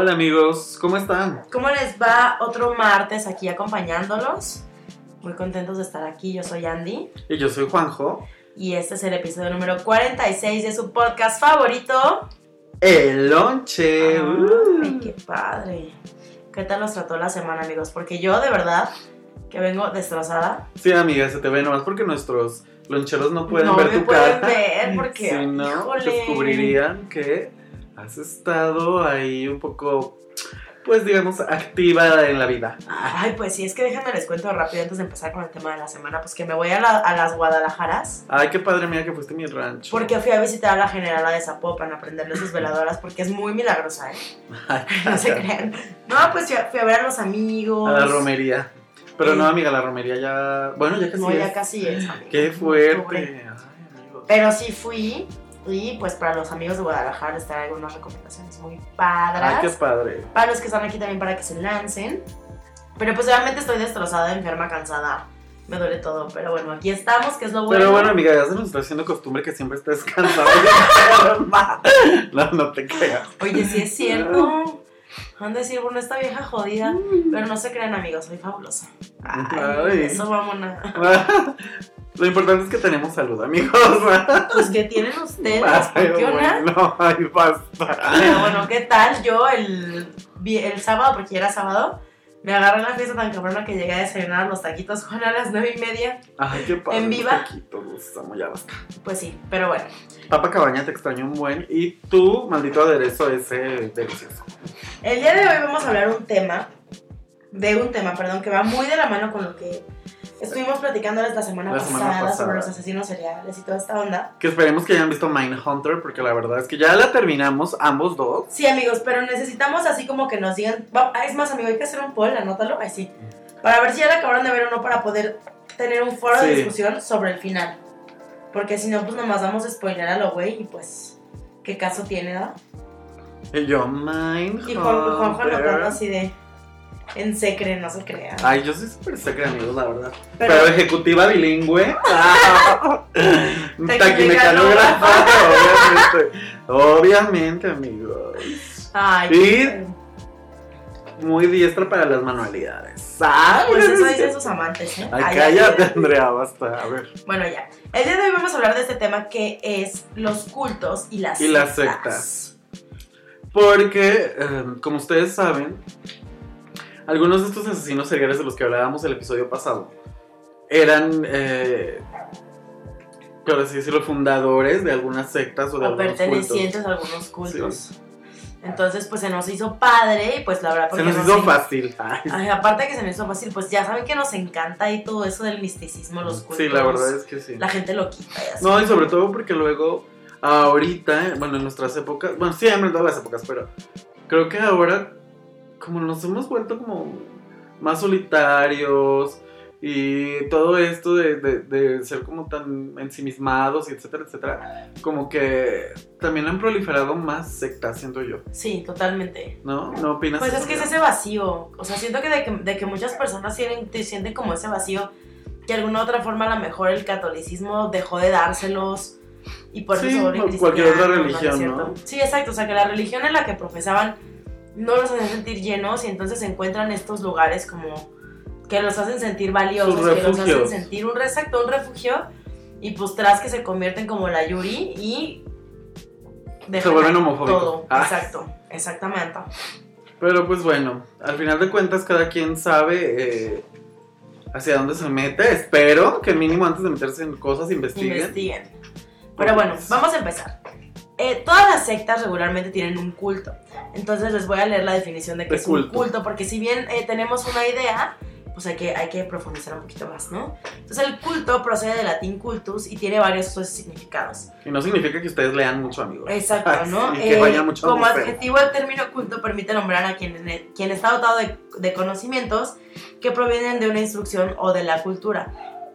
Hola amigos, ¿cómo están? ¿Cómo les va otro martes aquí acompañándolos? Muy contentos de estar aquí. Yo soy Andy Y yo soy Juanjo. y este es el episodio número 46 de su podcast favorito. El lonche. Uh. Ay, qué padre. ¿Qué tal nos trató la semana, amigos? Porque yo, de verdad, que vengo destrozada. Sí, amiga, se te ve nomás porque nuestros loncheros no pueden no ver me tu pueden cara. ver porque, Si no, híjole. descubrirían que has estado ahí un poco, pues digamos, activa en la vida. Ay, pues sí, es que déjenme les cuento rápido antes de empezar con el tema de la semana, pues que me voy a, la- a las Guadalajaras. Ay, qué padre, mía, que fuiste a mi rancho. Porque fui a visitar a la generala de Zapopan a prenderle sus veladoras porque es muy milagrosa, ¿eh? Ay, No se crean. No, pues fui a, fui a ver a los amigos. A la romería. Pero no, amiga, la romería ya. Bueno, ya casi. No, ya casi es, amigo. Qué fuerte. Ay. Pero sí fui. Y pues para los amigos de Guadalajara les traigo algunas recomendaciones muy padras. Ay, qué padre. Para los que están aquí también para que se lancen. Pero pues realmente estoy destrozada, enferma, cansada. Me duele todo. Pero bueno, aquí estamos, que es lo bueno. Pero bueno, amiga, ya se nos está haciendo costumbre que siempre estés cansada. y no, no te creas. Oye, sí es cierto. Han de decir, bueno, esta vieja jodida. Pero no se crean, amigos, soy fabulosa. Ay, Ay. eso a. Lo importante es que tenemos salud, amigos. Pues que tienen ustedes, Ay, ¿qué bueno, ay, basta. Pero bueno, ¿qué tal? Yo el, el sábado, porque ya era sábado, me agarré la fiesta tan cabrona que llegué a desayunar los taquitos Juan a las nueve y media. Ay, qué padre. ¿En los viva? taquitos, los amo, ya basta. Pues sí, pero bueno. Papa Cabaña te extraño un buen. Y tú, maldito aderezo ese delicioso. El día de hoy vamos a hablar un tema, de un tema, perdón, que va muy de la mano con lo que estuvimos platicando la semana, La semana pasada, pasada. sobre los asesinos seriales y toda esta onda. Que esperemos que hayan visto Mindhunter, porque la verdad es que ya la terminamos ambos dos. Sí, amigos, pero necesitamos así como que nos digan. ah, es más, amigo, hay que hacer un poll, anótalo. Ahí sí. Para ver si ya la acabaron de ver o no, para poder tener un foro de Sí. discusión sobre el final. Porque si no, pues nomás vamos a spoiler a lo güey y pues. ¿Qué caso tiene, da? Y yo, Mindhunter. Y Juan, Juanjo anotando así de. En secre, no se crea. Ay, yo soy súper secre, amigos, la verdad. Pero- Pero, ejecutiva bilingüe. Ah, Taquimecanógrafa. Obviamente. Obviamente, amigos. Ay, Y- qué- Muy diestra para las manualidades. Ay, Pues eso dicen sus amantes, ¿eh? Ay, Ay, cállate. Andrea, basta. A ver. Bueno, ya. El día de hoy vamos a hablar de este tema que es los cultos y las Y las sectas. Porque, eh, como ustedes saben, algunos de estos asesinos seriales de los que hablábamos el episodio pasado eran, eh, por así decirlo, fundadores de algunas sectas o de o algunos pertenecientes a algunos cultos. Entonces, pues se nos hizo padre y pues la verdad cultos. Se porque nos hizo fácil. Ay, aparte de que se nos hizo fácil, pues ya saben que nos encanta y todo eso del misticismo, los cultos. sí, la verdad es que sí. La gente lo quita y así. No, y sobre todo porque luego, ahorita, bueno, en nuestras épocas, bueno, siempre en todas las épocas, pero creo que ahora, como nos hemos vuelto como más solitarios y todo esto de, de- de ser como tan ensimismados y etcétera, etcétera, como que también han proliferado más sectas, siento yo, Sí, totalmente. ¿no? ¿No opinas? Pues es que es ese vacío. O sea, siento que de que, de que muchas personas tienen, te sienten como ese vacío. Que de alguna otra forma, a lo mejor el catolicismo dejó de dárselos. Y por Sí, eso cualquier otra religión? ¿no? Sí, exacto. O sea, que la religión en la que profesaban no los hacen sentir llenos y entonces se encuentran estos lugares como que los hacen sentir valiosos, que los hacen sentir un exacto, un refugio. Y pues tras que se convierten como la Yuri y... dejan vuelven homofóbicos. Todo, Ah. exacto, exactamente. Pero pues bueno, al final de cuentas cada quien sabe eh, hacia dónde se mete. Espero que mínimo antes de meterse en cosas investiguen. investiguen. Pero bueno, vamos a empezar. Eh, todas las sectas regularmente tienen un culto. Entonces les voy a leer la definición de qué De es un culto. culto, porque si bien eh, tenemos una idea, pues hay que, hay que profundizar un poquito más, ¿no? Entonces el culto procede del latín cultus y tiene varios significados. Y no significa que ustedes lean mucho, amigos. Exacto, ¿no? Y que Eh, vayan mucho al como adjetivo, el término culto permite nombrar a quien, quien está dotado de, de conocimientos que provienen de una instrucción o de la cultura.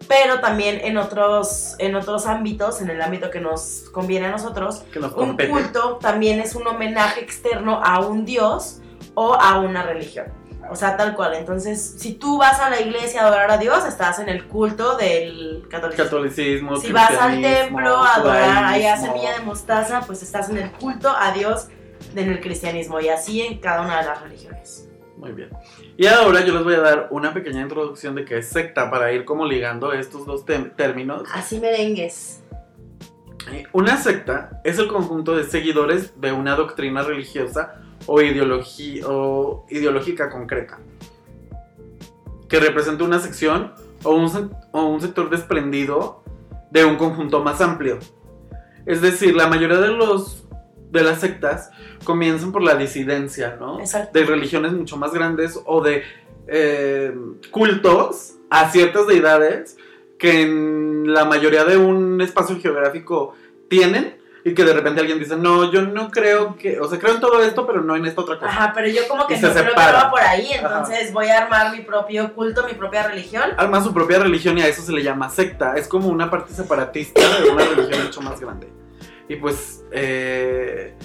Pero también en otros, en otros ámbitos, en el ámbito que nos conviene a nosotros, Que nos un culto también es un homenaje externo a un dios o a una religión. O sea, tal cual. Entonces, si tú vas a la iglesia a adorar a Dios, estás en el culto del catolicismo. Catolicismo, Si vas al templo a adorar ahí a semilla de mostaza, pues estás en el culto a Dios en el cristianismo y así en cada una de las religiones. Muy bien. Y ahora yo les voy a dar una pequeña introducción de qué es secta para ir como ligando estos dos términos. Así merengues. Eh, Una secta es el conjunto de seguidores de una doctrina religiosa o, o ideológica concreta que representa una sección o un, o un sector desprendido de un conjunto más amplio. Es decir, la mayoría de los de las sectas comienzan por la disidencia, ¿no? Exacto. De religiones mucho más grandes o de eh, cultos a ciertas deidades que en la mayoría de un espacio geográfico tienen y que de repente alguien dice, no, yo no creo que, o sea, creo en todo esto, pero no en esta otra cosa. Ajá, pero yo como que Y no se creo que va por ahí, entonces voy a armar mi propio culto, mi propia religión. Arma su propia religión y a eso se le llama secta. Es como una parte separatista de una religión mucho más grande. Y pues eh,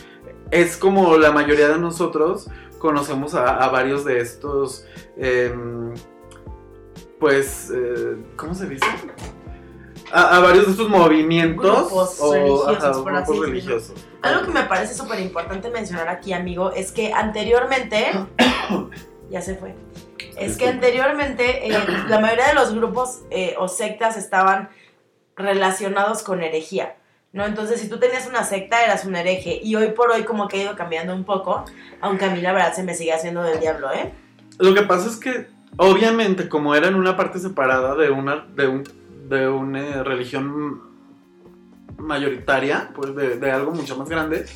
es como la mayoría de nosotros conocemos a, a varios de estos, em, pues, eh, ¿cómo se dice? A, a varios de estos movimientos Grupos o religiosos, ajá, por grupos así religiosos. Algo que me parece súper importante mencionar aquí, amigo, es que anteriormente. ya se fue. Es que anteriormente eh, la mayoría de los grupos eh, o sectas estaban relacionados con herejía. ¿No? Entonces, si tú tenías una secta, eras un hereje. Y hoy por hoy, como que ha ido cambiando un poco. Aunque a mí, la verdad, se me sigue haciendo del diablo, ¿eh? Lo que pasa es que, obviamente, como eran una parte separada de una, de un, de una religión mayoritaria, pues de, de algo mucho más grande,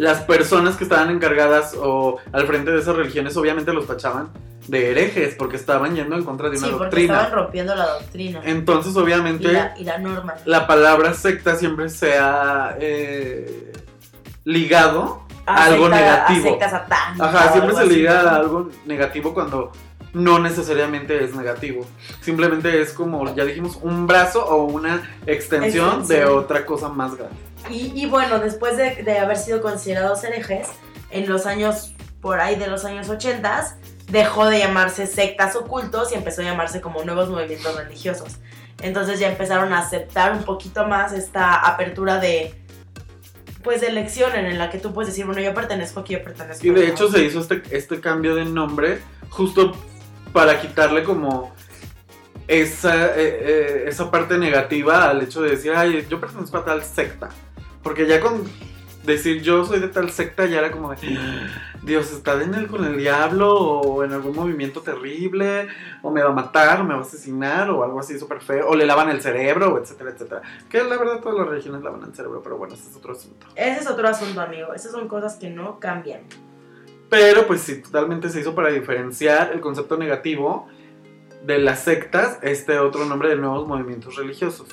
las personas que estaban encargadas o al frente de esas religiones, obviamente los tachaban de herejes, porque estaban yendo en contra de una Sí, porque doctrina. estaban rompiendo la doctrina. Entonces, Y obviamente, la, y la norma. la palabra secta siempre se ha eh, ligado a algo secta- negativo. A secta satánica Ajá, siempre se liga a algo negativo cuando no necesariamente es negativo. Simplemente es como, ya dijimos, un brazo o una extensión, de otra cosa más grande. Y, y bueno, después de, de haber sido considerados herejes, en los años, por ahí de los años 80, dejó de llamarse sectas ocultos y empezó a llamarse como nuevos movimientos religiosos. Entonces ya empezaron a aceptar un poquito más esta apertura de, pues, de elección en la que tú puedes decir, bueno, yo pertenezco aquí, yo pertenezco Y de hecho se hizo este, este cambio de nombre justo para quitarle como esa, eh, eh, esa parte negativa al hecho de decir, ay, yo pertenezco a tal secta. Porque ya con decir yo soy de tal secta ya era como de, Dios está en el, con el diablo o en algún movimiento terrible o me va a matar o me va a asesinar o algo así súper feo o le lavan el cerebro etcétera, etcétera. Que la verdad todas las religiones lavan el cerebro, pero bueno, ese es otro asunto. Ese es otro asunto, amigo. Esas son cosas que no cambian. Pero pues sí, totalmente se hizo para diferenciar el concepto negativo de las sectas, este otro nombre de nuevos movimientos religiosos.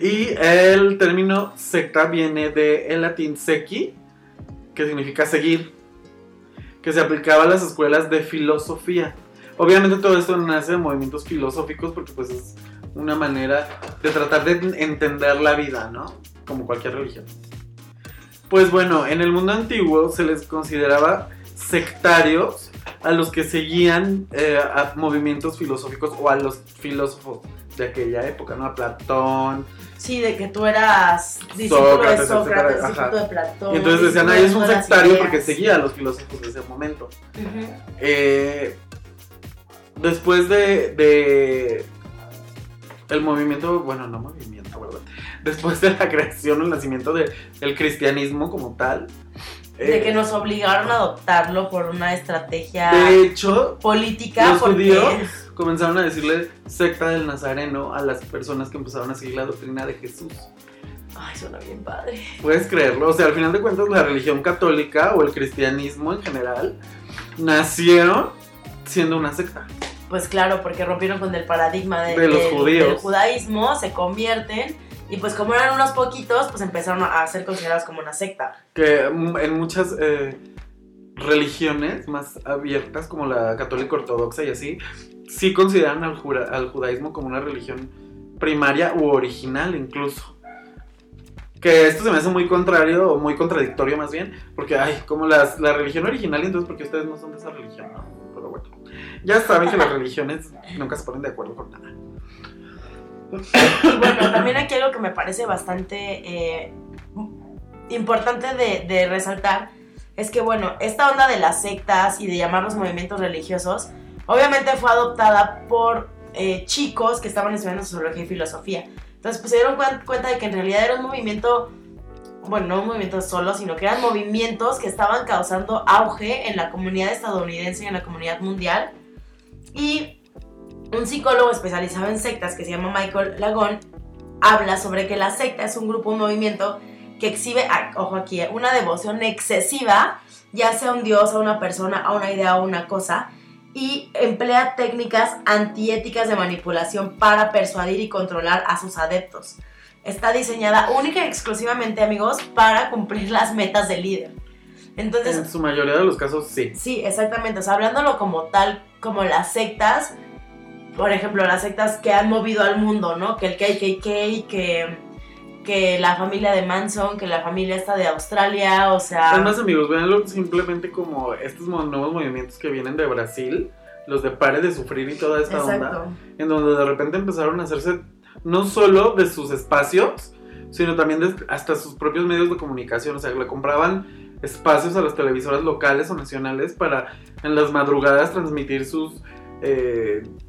Y el término secta viene del latín sequi, que significa seguir, que se aplicaba a las escuelas de filosofía. Obviamente todo esto nace de movimientos filosóficos porque pues es una manera de tratar de entender la vida, ¿no? Como cualquier religión. Pues bueno, en el mundo antiguo se les consideraba sectarios a los que seguían eh, a movimientos filosóficos o a los filósofos de aquella época, ¿no? A Platón, Sí, de que tú eras discípulo Sócrates, de Sócrates, etcétera, discípulo de Platón. Y entonces decían, de es un sectario ideas". porque seguía a los filósofos de ese momento. Eh, después de, de el movimiento, bueno, no movimiento. Después de la creación o el nacimiento del cristianismo como tal. De eh, que nos obligaron a adoptarlo por una estrategia De hecho, política. los porque- judíos comenzaron a decirle secta del Nazareno a las personas que empezaron a seguir la doctrina de Jesús. Ay, suena bien padre. Puedes creerlo, o sea, al final de cuentas la religión católica o el cristianismo en general nacieron siendo una secta. Pues claro, porque rompieron con el paradigma de, De los del- judíos. del judaísmo, se convierten y pues como eran unos poquitos, pues empezaron a ser considerados como una secta. que mm, en muchas eh, religiones más abiertas como la católica ortodoxa y así, sí consideran al, judaísmo como una religión primaria u original incluso. Que esto se me hace muy contrario o muy contradictorio más bien, porque ay, como las- la religión original, entonces porque ustedes no son de esa religión, ¿no? Pero bueno, ya saben que las religiones nunca se ponen de acuerdo con nada. Bueno, también aquí algo que me parece bastante, eh, importante de, de resaltar es que, bueno, esta onda de las sectas y de llamarlos movimientos religiosos, obviamente fue adoptada por eh, chicos que estaban estudiando sociología y filosofía. Entonces, pues se dieron cuen- cuenta de que en realidad era un movimiento, bueno, no un movimiento solo, sino que eran movimientos que estaban causando auge en la comunidad estadounidense y en la comunidad mundial. Y un psicólogo especializado en sectas que se llama Michael Lagón habla sobre que la secta es un grupo, un movimiento que exhibe, ah, ojo aquí, una devoción excesiva, ya sea a un dios, a una persona, a una idea o una cosa, y emplea técnicas antiéticas de manipulación para persuadir y controlar a sus adeptos. Está diseñada única y exclusivamente, amigos, para cumplir las metas del líder. Entonces, En su mayoría de los casos, sí. Sí, exactamente. O sea, hablándolo como tal, como las sectas, por ejemplo, las sectas que han movido al mundo, ¿no? Que el KKK, que, que la familia de Manson, que la familia esta de Australia, o sea... Es más, amigos, véanlo simplemente como estos nuevos movimientos que vienen de Brasil, los de Pare de Sufrir y toda esta onda, exacto. en donde de repente empezaron a hacerse no solo de sus espacios, sino también de hasta sus propios medios de comunicación. O sea, le compraban espacios a las televisoras locales o nacionales para en las madrugadas transmitir sus eh, sus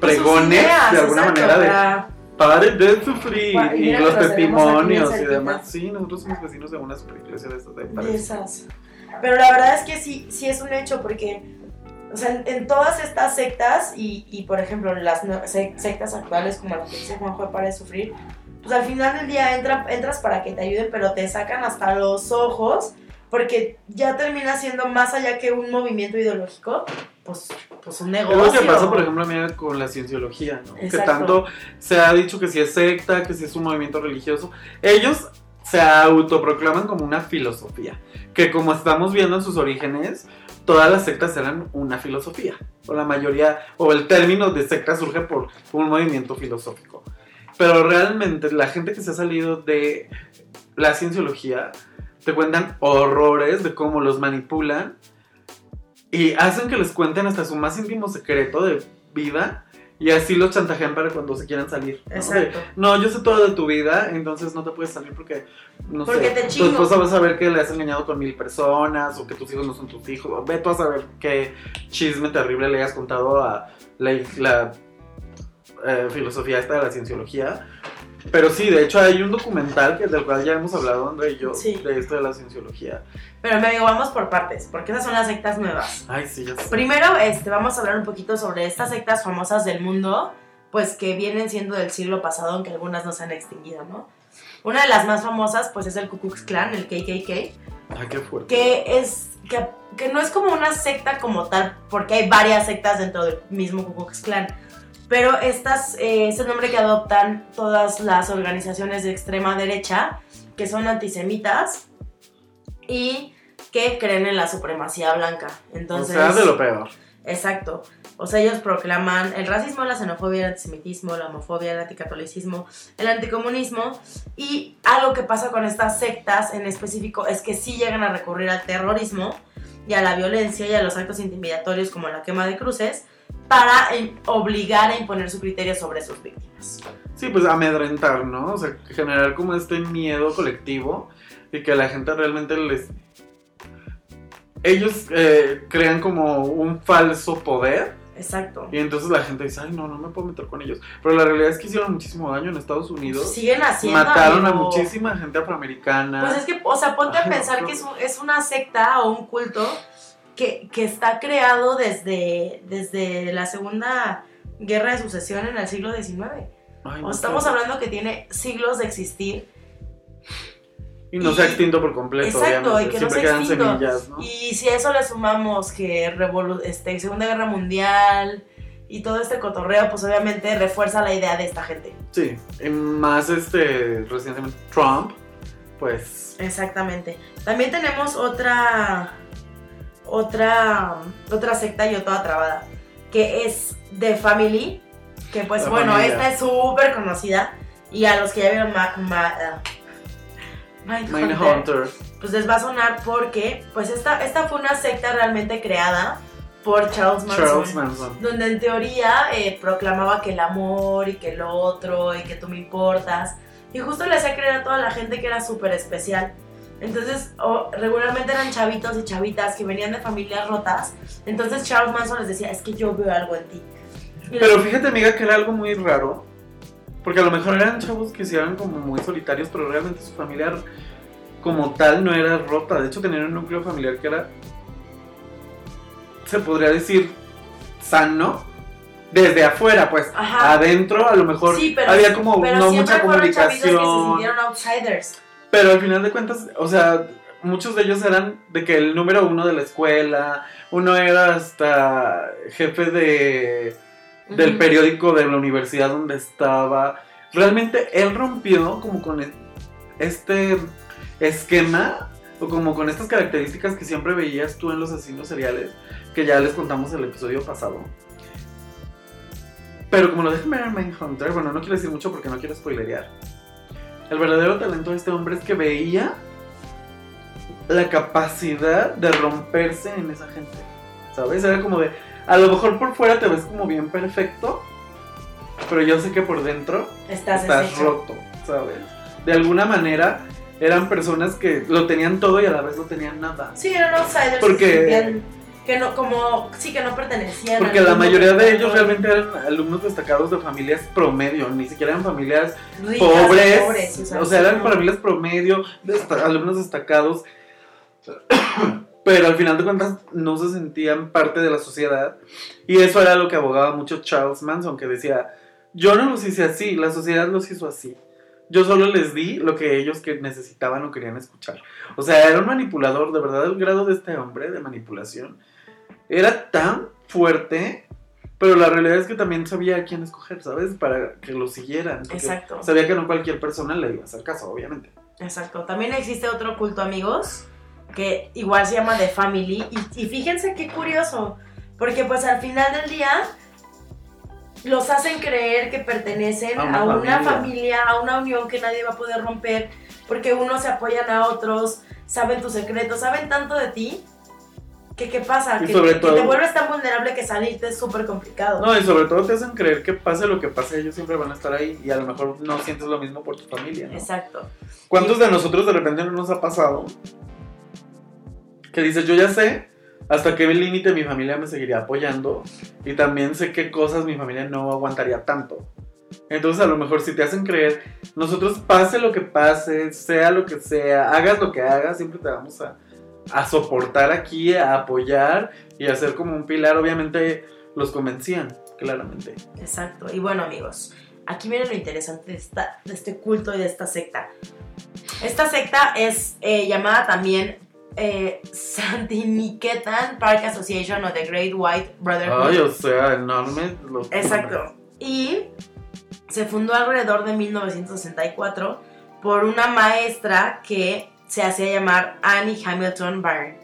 pregones ideas, de alguna exacto, manera de para- Pare de sufrir Guau, y los testimonios y demás. Sí, nosotros somos vecinos de una super iglesia de estas de de de esas. Pero la verdad es que sí, sí es un hecho porque, o sea, en, en todas estas sectas y, y, por ejemplo, las sectas actuales como la que dice Juanjo para de sufrir, pues al final del día entra- entras para que te ayuden, pero te sacan hasta los ojos porque ya termina siendo más allá que un movimiento ideológico, pues, pues un Es negocio. lo que pasa, por ejemplo, con la cienciología, ¿no? Que Exacto. tanto se ha dicho que si es secta, que si es un movimiento religioso. Ellos se autoproclaman como una filosofía. Que como estamos viendo en sus orígenes, todas las sectas eran una filosofía. O la mayoría, o el término de secta surge por un movimiento filosófico. Pero realmente la gente que se ha salido de la cienciología te cuentan horrores de cómo los manipulan y hacen que les cuenten hasta su más íntimo secreto de vida y así los chantajean para cuando se quieran salir. ¿no? Exacto. De, no, yo sé todo de tu vida, entonces no te puedes salir porque, no Porque sé, te tu esposa va a saber que le has engañado con mil personas o que tus hijos no son tus hijos. Ve tú a saber qué chisme terrible le hayas contado a la, la, eh, filosofía esta de la cienciología. Pero sí, de hecho hay un documental que, del cual ya hemos hablado, André y yo, Sí. de esto de la cienciología. Pero me digo, vamos por partes, porque esas son las sectas nuevas. Ay, sí, ya sé. Primero, este, vamos a hablar un poquito sobre estas sectas famosas del mundo, pues que vienen siendo del siglo pasado, aunque algunas no se han extinguido, ¿no? Una de las más famosas, pues es el Ku Klux Klan, el KKK, Ay, qué fuerte. que es que, que no es como una secta como tal, porque hay varias sectas dentro del mismo Ku Klux Klan. Pero estas, eh, es el nombre que adoptan todas las organizaciones de extrema derecha, que son antisemitas y que creen en la supremacía blanca. Entonces, o sea, de lo peor. Exacto. O sea, ellos proclaman el racismo, la xenofobia, el antisemitismo, la homofobia, el anticatolicismo, el anticomunismo. Y algo que pasa con estas sectas en específico es que sí llegan a recurrir al terrorismo y a la violencia y a los actos intimidatorios como la quema de cruces para obligar a imponer su criterio sobre sus víctimas. Sí, pues amedrentar, ¿no? O sea, generar como este miedo colectivo y que la gente realmente les... Ellos eh, crean como un falso poder Exacto. y entonces la gente dice, ay, no, no me puedo meter con ellos. Pero la realidad es que hicieron muchísimo daño en Estados Unidos. Siguen haciendo. Mataron a muchísima gente afroamericana. Pues es que, o sea, ponte Ay, a no, pensar no. que es, un- es una secta o un culto que, que está creado desde, desde la Segunda Guerra de Sucesión en el siglo XIX. Ay, no estamos sé. hablando que tiene siglos de existir Y no se ha extinto por completo, Exacto, obviamente. y que no se quedan extinto. semillas, ¿no? Y si a eso le sumamos que revolu- este, Segunda Guerra Mundial y todo este cotorreo, pues obviamente refuerza la idea de esta gente. Sí, y más este, recientemente Trump, pues... Exactamente. También tenemos otra, otra, otra secta y toda trabada, que es The Family, que pues La bueno, familia. esta es súper conocida y a los que ya vieron Ma- Ma- ah, Mindhunter, Mindhunter. pues les va a sonar porque pues esta, esta fue una secta realmente creada por Charles Manson. Charles Manson. Donde en teoría eh, proclamaba que el amor y que el otro y que tú me importas. Y justo le hacía creer a toda la gente que era súper especial. Entonces, regularmente eran chavitos y chavitas que venían de familias rotas. Entonces Charles Manson les decía, es que yo veo algo en ti. Y les- Pero fíjate, amiga, que era algo muy raro. Porque a lo mejor eran chavos que se eran como muy solitarios, pero realmente su familia como tal no era rota. De hecho, tenían un núcleo familiar que era, se podría decir, sano. Desde afuera, pues. Ajá. Adentro, a lo mejor Sí, pero- había como pero no mucha chavitos que se comunicación. sintieron outsiders. Pero al final de cuentas, o sea, muchos de ellos eran de que el número uno de la escuela, uno era hasta jefe de del periódico de la universidad donde estaba. Realmente él rompió como con e- este esquema o como con estas características que siempre veías tú en los asesinos seriales, que ya les contamos el episodio pasado. Pero como lo deja ver en Mindhunter, bueno, no quiero decir mucho porque no quiero spoilerear. El verdadero talento de este hombre es que veía la capacidad de romperse en esa gente. ¿Sabes? Era como de, a lo mejor por fuera te ves como bien perfecto, pero yo sé que por dentro Estás, roto, ¿sabes? De alguna manera eran personas que lo tenían todo y a la vez no tenían nada. Sí, eran outsiders. Porque- Que, no, como, sí, que no pertenecían. Porque la mayoría de ellos realmente eran alumnos destacados de familias promedio, ni siquiera eran familias Ricas, pobres, pobres, o sea, eran no. familias promedio, alumnos destacados, pero al final de cuentas no se sentían parte de la sociedad y eso era lo que abogaba mucho Charles Manson, que decía, yo no los hice así, la sociedad los hizo así. Yo solo les di lo que ellos que necesitaban o querían escuchar. O sea, era un manipulador, de verdad el grado de este hombre de manipulación era tan fuerte, pero la realidad es que también sabía a quién escoger, ¿sabes? Para que lo siguieran. Exacto. Sabía que no cualquier persona le iba a hacer caso, obviamente. Exacto. También existe otro culto, amigos, que igual se llama The Family. Y, y fíjense qué curioso, porque pues al final del día los hacen creer que pertenecen A a una una, familia. familia. a una unión que nadie va a poder romper, porque unos se apoyan a otros, saben tus secretos, saben tanto de ti. Que qué pasa, Y que, sobre que todo- te vuelves tan vulnerable que salirte es súper complicado. No, y sobre todo te hacen creer que pase lo que pase, ellos siempre van a estar ahí y a lo mejor no sientes lo mismo por tu familia. ¿no? Exacto. ¿Cuántos de nosotros de repente no nos ha pasado que dices, yo ya sé hasta qué límite mi familia me seguiría apoyando y también sé qué cosas mi familia no aguantaría tanto? Entonces a lo mejor si te hacen creer, nosotros pase lo que pase, sea lo que sea, hagas lo que hagas, siempre te vamos a, a soportar aquí, a apoyar y a ser como un pilar. Obviamente los convencían, claramente. Exacto. Y bueno, amigos, aquí viene lo interesante de, esta, de este culto y de esta secta. Esta secta es eh, llamada también eh, Santiniketan Park Association o The Great White Brotherhood. Ay, o sea, enorme. Exacto. Y se fundó alrededor de 1964 por una maestra que se hacía llamar Annie Hamilton Byrne.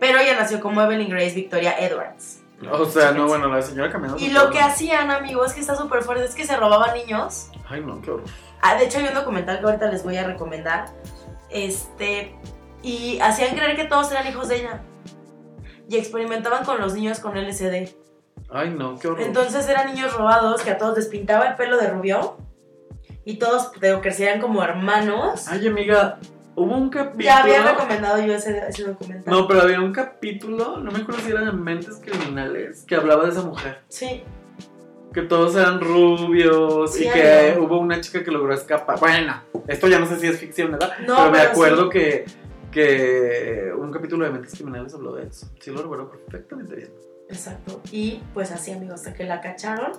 Pero ella nació como Evelyn Grace Victoria Edwards. O sea, no, bueno, la señora caminando. Y lo que hacían, amigos, que está súper fuerte, es que se robaban niños. Ay, no, qué horror. Ah, de hecho, hay un documental que ahorita les voy a recomendar. Este. Y hacían creer que todos eran hijos de ella. Y experimentaban con los niños con LSD. Ay, no, qué horror. Entonces eran niños robados que a todos les pintaba el pelo de rubio. Y todos crecían como hermanos. Ay, amiga, hubo un capítulo. Ya había recomendado yo ese, ese documental. No, pero había un capítulo, no me acuerdo si era de Mentes Criminales, que hablaba de esa mujer. Sí. Que todos eran rubios Sí, y que hubo una chica que logró escapar. Bueno, esto ya no sé si es ficción, ¿verdad? No, pero me pero acuerdo sí. que, que un capítulo de Mentes Criminales habló de eso. Sí, lo recuerdo perfectamente bien. Exacto. Y pues así, amigos, hasta que la cacharon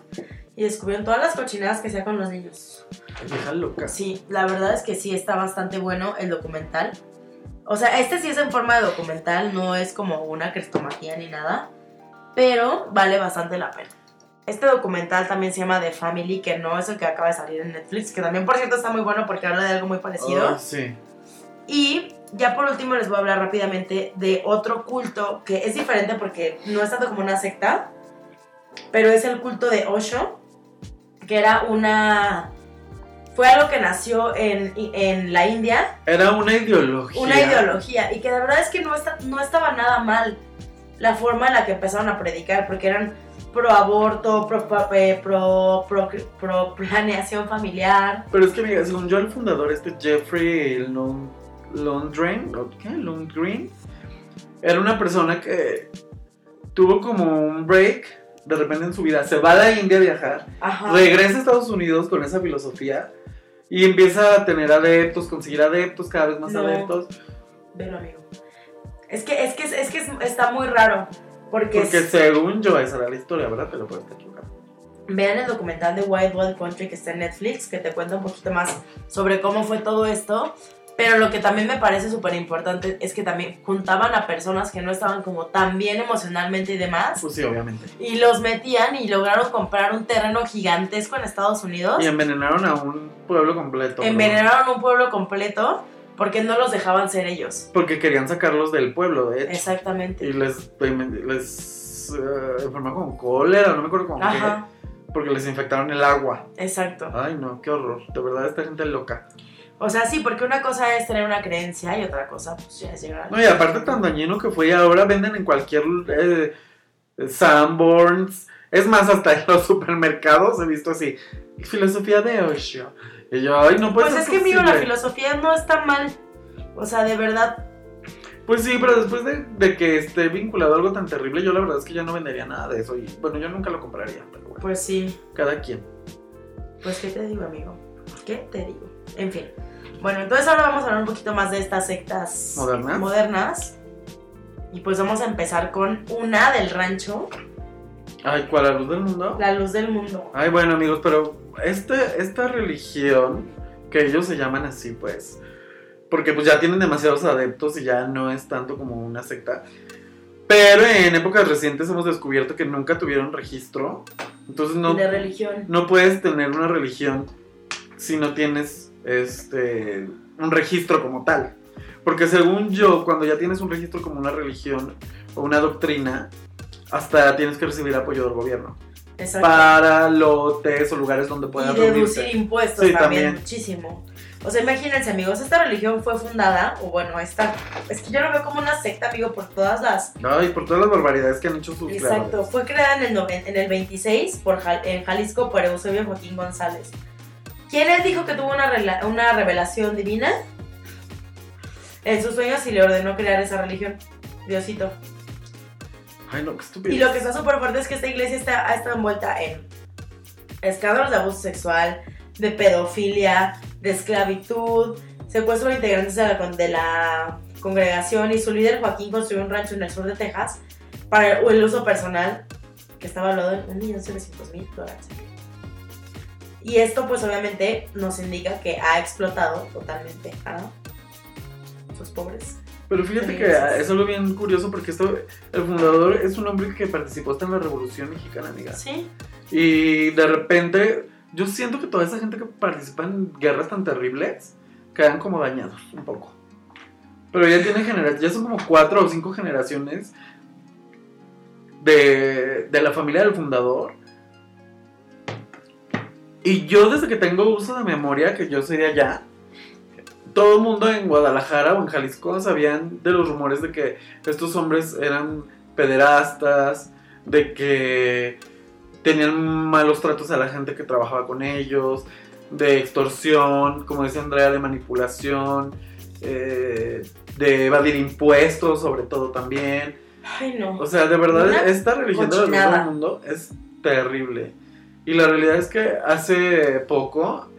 y descubrieron todas las cochinadas que hacía con los niños. Vieja loca. Sí, la verdad es que sí está bastante bueno el documental. O sea, este sí es en forma de documental, no es como una crestomatía ni nada, pero vale bastante la pena. Este documental también se llama The Family, que no es el que acaba de salir en Netflix, que también por cierto está muy bueno porque habla de algo muy parecido. Sí. Y ya por último les voy a hablar rápidamente de otro culto que es diferente porque no es tanto como una secta, pero es el culto de Osho, que era una... Fue algo que nació en, en la India, Era una ideología. una ideología, y que de verdad es que no, está, no estaba nada mal. la forma en la que empezaron a predicar, porque eran pro aborto, pro, eh, pro, pro, pro planeación familiar. Pero es que, mira, según yo, el fundador, este Jeffrey Lund- Lundgren, ¿o ¿qué? Lundgren, era una persona que tuvo como un break de repente en su vida. Se va a la India a viajar, Ajá. regresa a Estados Unidos con esa filosofía y empieza a tener adeptos, conseguir adeptos, cada vez más No. adeptos. Velo, amigo. Es que, es que, es que es- está muy raro. Porque, Porque es- según yo, esa era la historia, ¿verdad? Te lo puedes estar equivocando. vean el documental de Wild Wild Country que está en Netflix, que te cuenta un poquito más sobre cómo fue todo esto. Pero lo que también me parece súper importante es que también juntaban a personas que no estaban como tan bien emocionalmente y demás. Pues sí, obviamente. Y los metían y lograron comprar un terreno gigantesco en Estados Unidos. Y envenenaron a un pueblo completo. Envenenaron un pueblo completo porque no los dejaban ser ellos. Porque querían sacarlos del pueblo, de hecho. Exactamente. Y les, les eh, enfermaron con cólera, no me acuerdo con qué. Ajá, Porque les infectaron el agua. exacto. Ay, no, qué horror. De verdad, esta gente es loca. O sea, sí, porque una cosa es tener una creencia y otra cosa, pues ya es llegar. No, y aparte tan dañino que fue y ahora venden en cualquier eh, Sanborns. Es más, hasta en los supermercados he visto así. Filosofía de Osho. Y yo, ay, no puede Pues es que, amigo, la filosofía no está mal. O sea, de verdad, Pues sí, pero después de, de que esté vinculado a algo tan terrible, yo la verdad es que ya no vendería nada de eso. Y bueno, yo nunca lo compraría, pero bueno, pues sí. cada quien. Pues, ¿qué te digo, amigo? ¿Qué te digo? En fin. Bueno, entonces ahora vamos a hablar un poquito más de estas sectas ¿Modernas? modernas. Y pues vamos a empezar con una del rancho, Ay, ¿cuál? ¿La luz del mundo? la luz del mundo. Ay, bueno, amigos, pero este, esta religión, que ellos se llaman así, pues, porque pues ya tienen demasiados adeptos y ya no es tanto como una secta. Pero en épocas recientes hemos descubierto que nunca tuvieron registro. Entonces no, De religión. no puedes tener una religión si no tienes este un registro como tal. Porque según yo, cuando ya tienes un registro como una religión o una doctrina, hasta tienes que recibir apoyo del gobierno Exacto. para lotes o lugares donde puedas y deducir reunirte. impuestos Sí, también, también. muchísimo. O sea, imagínense, amigos, esta religión fue fundada, o bueno, esta, es que yo lo veo como una secta, amigo, por todas las... Ay, por todas las barbaridades que han hecho sus Exacto, creadores. fue creada en el, en el 26 por en Jalisco por Eusebio Joaquín González. ¿Quién él dijo que tuvo una, rela- una revelación divina? En sus sueños y le ordenó crear esa religión. Diosito. Ay, no, qué estúpido. Y lo que está súper fuerte es que esta iglesia está, ha estado envuelta en escándalos de abuso sexual, de pedofilia, de esclavitud, secuestro de integrantes de la, de la congregación y su líder Joaquín construyó un rancho en el sur de Texas para el uso personal que estaba valuado en 1.700.000 dólares. Y esto pues obviamente nos indica que ha explotado totalmente a sus pobres. Pero fíjate que es algo bien curioso porque esto, el fundador es un hombre que participó hasta en la Revolución Mexicana, amiga. ¿Sí? Y de repente, yo siento que toda esa gente que participa en guerras tan terribles quedan como dañados un poco. Pero ya tiene generaciones, ya son como cuatro o cinco generaciones de, de la familia del fundador. Y yo desde que tengo uso de memoria, que yo soy de allá, todo el mundo en Guadalajara o en Jalisco sabían de los rumores de que estos hombres eran pederastas, de que tenían malos tratos a la gente que trabajaba con ellos, de extorsión, como dice Andrea, de manipulación, eh, de evadir impuestos sobre todo también. Ay, no. O sea, de verdad, Una esta religión del mundo es terrible. Y la realidad es que hace poco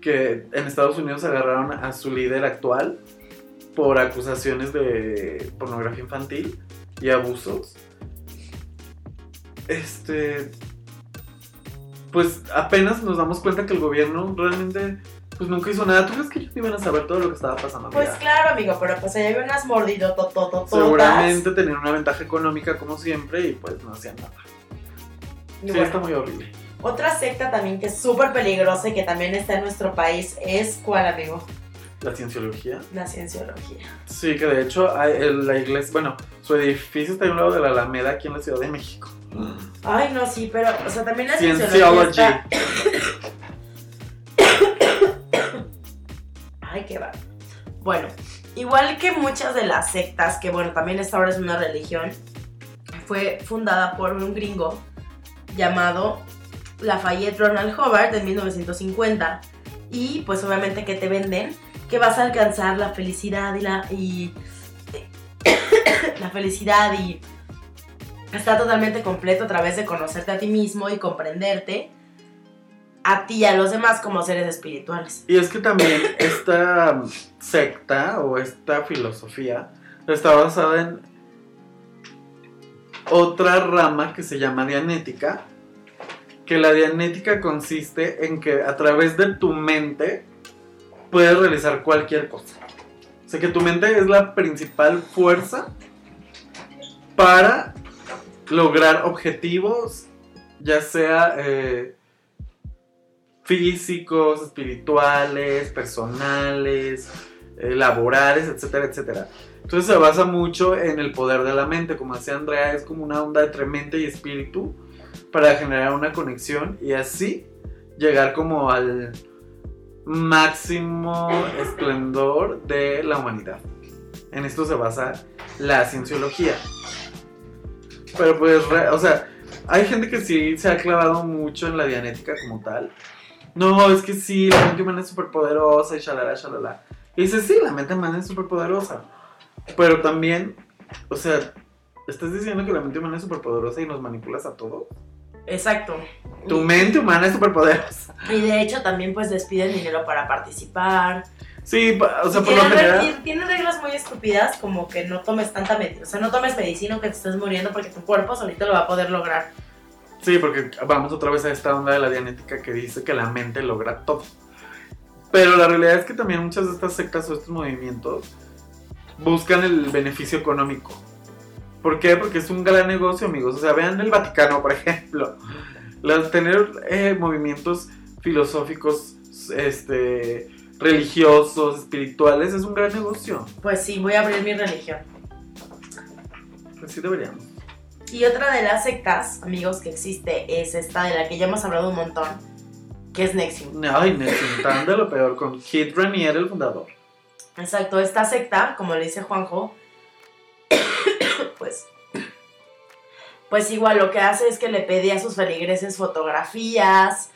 que en Estados Unidos agarraron a su líder actual por acusaciones de pornografía infantil y abusos. Este. Pues apenas nos damos cuenta que el gobierno realmente pues nunca hizo nada. ¿Tú crees que ellos iban a saber todo lo que estaba pasando? Pues amiga? claro, amigo, pero pues ahí había unas mordidotototototas. Seguramente tenían una ventaja económica como siempre y pues no hacían nada. Sí, bueno, está muy horrible. Otra secta también que es súper peligrosa y que también está en nuestro país es ¿cuál, amigo? La cienciología. La cienciología. Sí, que de hecho hay- el- la iglesia, bueno, su edificio está a un lado de la Alameda aquí en la Ciudad de México. Ay, no, sí, pero, o sea, también la cienciología está... Ay, qué va. Bueno, igual que muchas de las sectas, que bueno, también esta ahora es una religión, fue fundada por un gringo llamado Lafayette Ronald Hobart en 1950. Y pues obviamente que te venden que vas a alcanzar la felicidad y la, y, la felicidad y está totalmente completo a través de conocerte a ti mismo y comprenderte a ti y a los demás como seres espirituales. Y es que también esta secta o esta filosofía está basada en otra rama que se llama dianética, que la dianética consiste en que a través de tu mente puedes realizar cualquier cosa. O sea que tu mente es la principal fuerza para lograr objetivos, ya sea eh, físicos, espirituales, personales, eh, laborales, etcétera, etcétera. Entonces se basa mucho en el poder de la mente, como decía Andrea, es como una onda entre mente y espíritu para generar una conexión y así llegar como al máximo esplendor de la humanidad. En esto se basa la cienciología. Pero pues, o sea, hay gente que sí se ha clavado mucho en la dianética como tal. No, es que sí, la mente humana es súper poderosa y shalala, shalala. Y dice, sí, la mente humana es súper poderosa. Pero también, o sea, ¿estás diciendo que la mente humana es súper poderosa y nos manipulas a todos? Exacto. Tu mente humana es súper poderosa. Y de hecho también pues les piden dinero para participar. Sí, o sea, por lo general... Tienen reglas muy estúpidas como que no tomes tanta medicina, o sea, no tomes medicina que te estés muriendo porque tu cuerpo solito lo va a poder lograr. Sí, porque vamos otra vez a esta onda de la dianética que dice que la mente logra todo. Pero la realidad es que también muchas de estas sectas o estos movimientos buscan el beneficio económico. ¿Por qué? Porque es un gran negocio, amigos. O sea, vean el Vaticano, por ejemplo. tener eh, movimientos filosóficos, este, religiosos, espirituales, es un gran negocio. Pues sí, voy a abrir mi religión. Pues sí deberíamos. Y otra de las sectas, amigos, que existe es esta de la que ya hemos hablado un montón, que es Nexium. Ay, Nexium, tan de lo peor, con Kid Ranier, el fundador. Exacto, esta secta, como le dice Juanjo, pues, pues igual lo que hace es que le pedía a sus feligreses fotografías,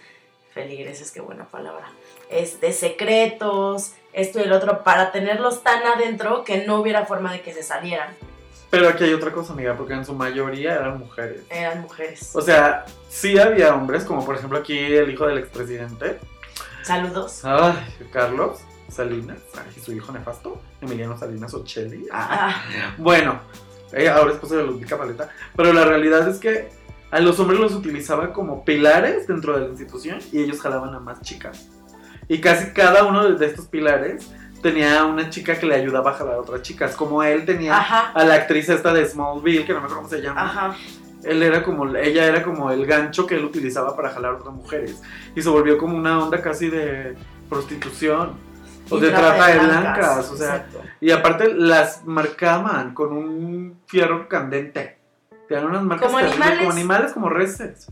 feligreses, qué buena palabra, este, secretos, esto y el otro, para tenerlos tan adentro que no hubiera forma de que se salieran. Pero aquí hay otra cosa, amiga, porque en su mayoría eran mujeres. Eran mujeres. O sea, sí había hombres, como por ejemplo aquí el hijo del expresidente. Saludos. Ay, Carlos Salinas, y su hijo nefasto, Emiliano Salinas Ocelli. Ah, ah. Bueno, ahora esposa de Ludwika Paleta. Pero la realidad es que a los hombres los utilizaba como pilares dentro de la institución y ellos jalaban a más chicas. Y casi cada uno de estos pilares tenía una chica que le ayudaba a jalar a otras chicas. Como él tenía a la actriz esta de Smallville, que no me acuerdo cómo se llama. Ajá. Él era como, ella era como el gancho que él utilizaba para jalar a otras mujeres. Y se volvió como una onda casi de prostitución. O de trata de blancas. o sea. Y aparte las marcaban con un fierro candente. Tenían unas marcas como animales. como animales, como reses.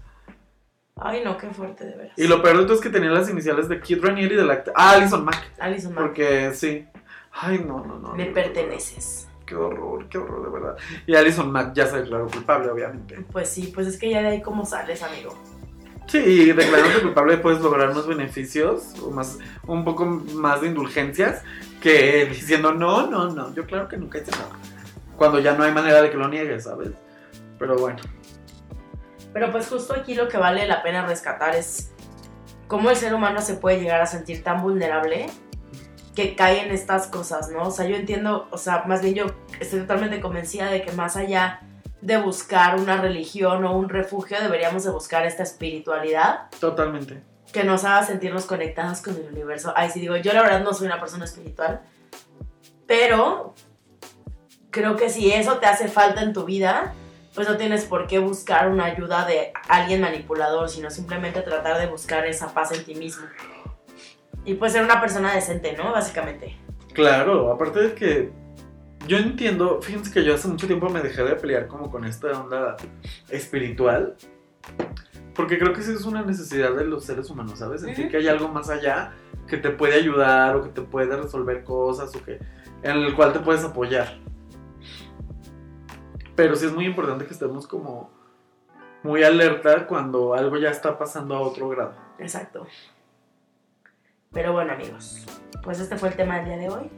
Ay, no, qué fuerte, de veras. Y lo peor de todo es que tenía las iniciales de Kid Raniere y de la... Ah, Alison Mack. Alison Mack. Porque sí. Ay, no, no, no. Me perteneces. Qué horror, qué horror, de verdad. Y Alison Mack ya se declaró culpable, obviamente. Pues sí, pues es que ya de ahí cómo sales, amigo. Sí, y declarándote culpable puedes lograr unos beneficios, o más, un poco más de indulgencias, que diciendo no, no, no, yo claro que nunca hice nada. Cuando ya no hay manera de que lo niegues, ¿sabes? Pero bueno. Pero pues justo aquí lo que vale la pena rescatar es cómo el ser humano se puede llegar a sentir tan vulnerable que cae en estas cosas, ¿no? O sea, yo entiendo, o sea, más bien yo estoy totalmente convencida de que más allá de buscar una religión o un refugio, deberíamos de buscar esta espiritualidad. Totalmente. Que nos haga sentirnos conectados con el universo. Ay, sí digo, yo la verdad no soy una persona espiritual, pero creo que si eso te hace falta en tu vida, pues no tienes por qué buscar una ayuda de alguien manipulador, sino simplemente tratar de buscar esa paz en ti mismo. Y pues ser una persona decente, ¿no? Básicamente. Claro, aparte de que yo entiendo, fíjense que yo hace mucho tiempo me dejé de pelear como con esta onda espiritual. Porque creo que sí es una necesidad de los seres humanos, ¿sabes? Sentir que hay algo más allá que te puede ayudar o que te puede resolver cosas o que en el cual te puedes apoyar. Pero sí es muy importante que estemos como muy alerta cuando algo ya está pasando a otro grado. Exacto. Pero bueno, amigos, pues este fue el tema del día de hoy.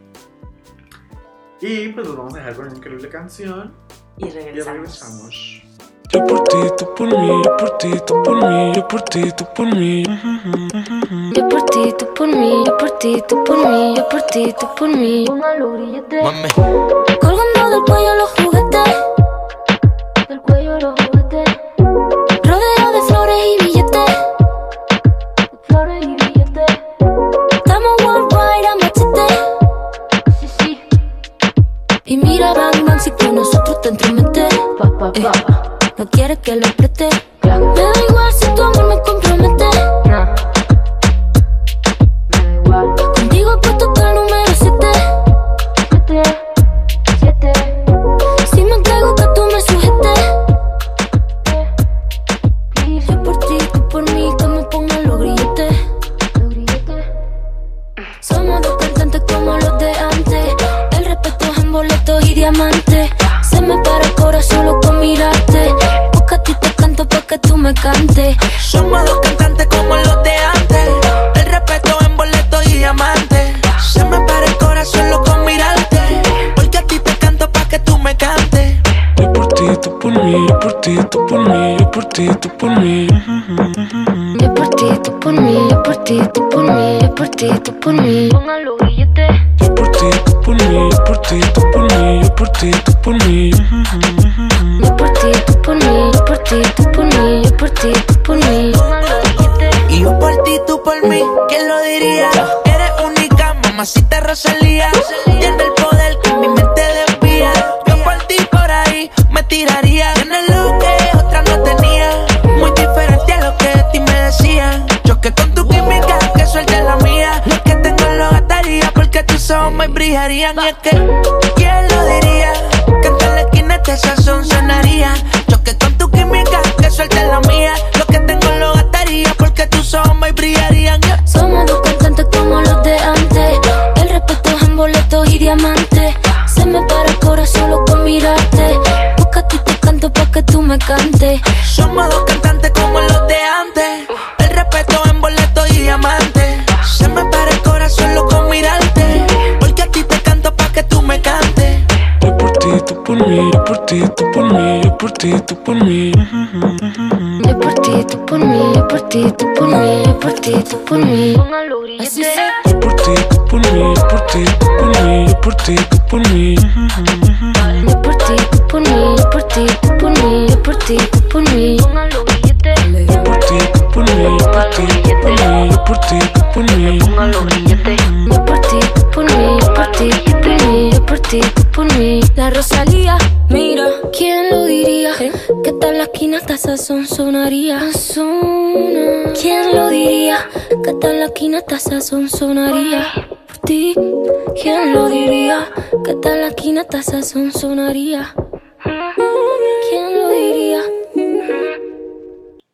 Y pues los vamos a dejar con una increíble canción. Y Y regresamos. regresamos. Yo por ti, tú por mí, yo por ti, tú por mí, yo por ti, tú por mí. Yo por ti, tú por mí, yo por ti, tú por mí, yo por ti, tú por mí. Mami, Colgando del cuello los juguetes. Del cuello los juguetes. Rodeo de flores y Y mira, bang, si con nosotros te entromete. Pa. No quieres que lo apriete. Me da igual si tu que por ti, tú por mí. Yo por ti, tú por mí, yo por ti, tú por mí, yo por ti, tú por mí. Grilletes. Yo por ti, tú por mí, yo por ti, tú por mí, yo por ti, tú por mí. Yo por ti, tú por mí, yo por ti, tú por mí, yo por ti, tú por mí. Yo por ti, tú por mí, yo por ti, tú por mí, yo por ti, tú por mí. Yo por ti, tú por mí, yo por ti, tú por mí, yo por ti, tú por mí. La Rosalía, mira, ¿quién lo diría? Que tal la esquina hasta sazón sonaría. Sazona. ¿Quién lo diría? Que tal la esquina hasta sazón sonaría. Por ti, ¿quién lo diría? Que tal la esquina hasta sazón sonaría. ¿Quién lo diría?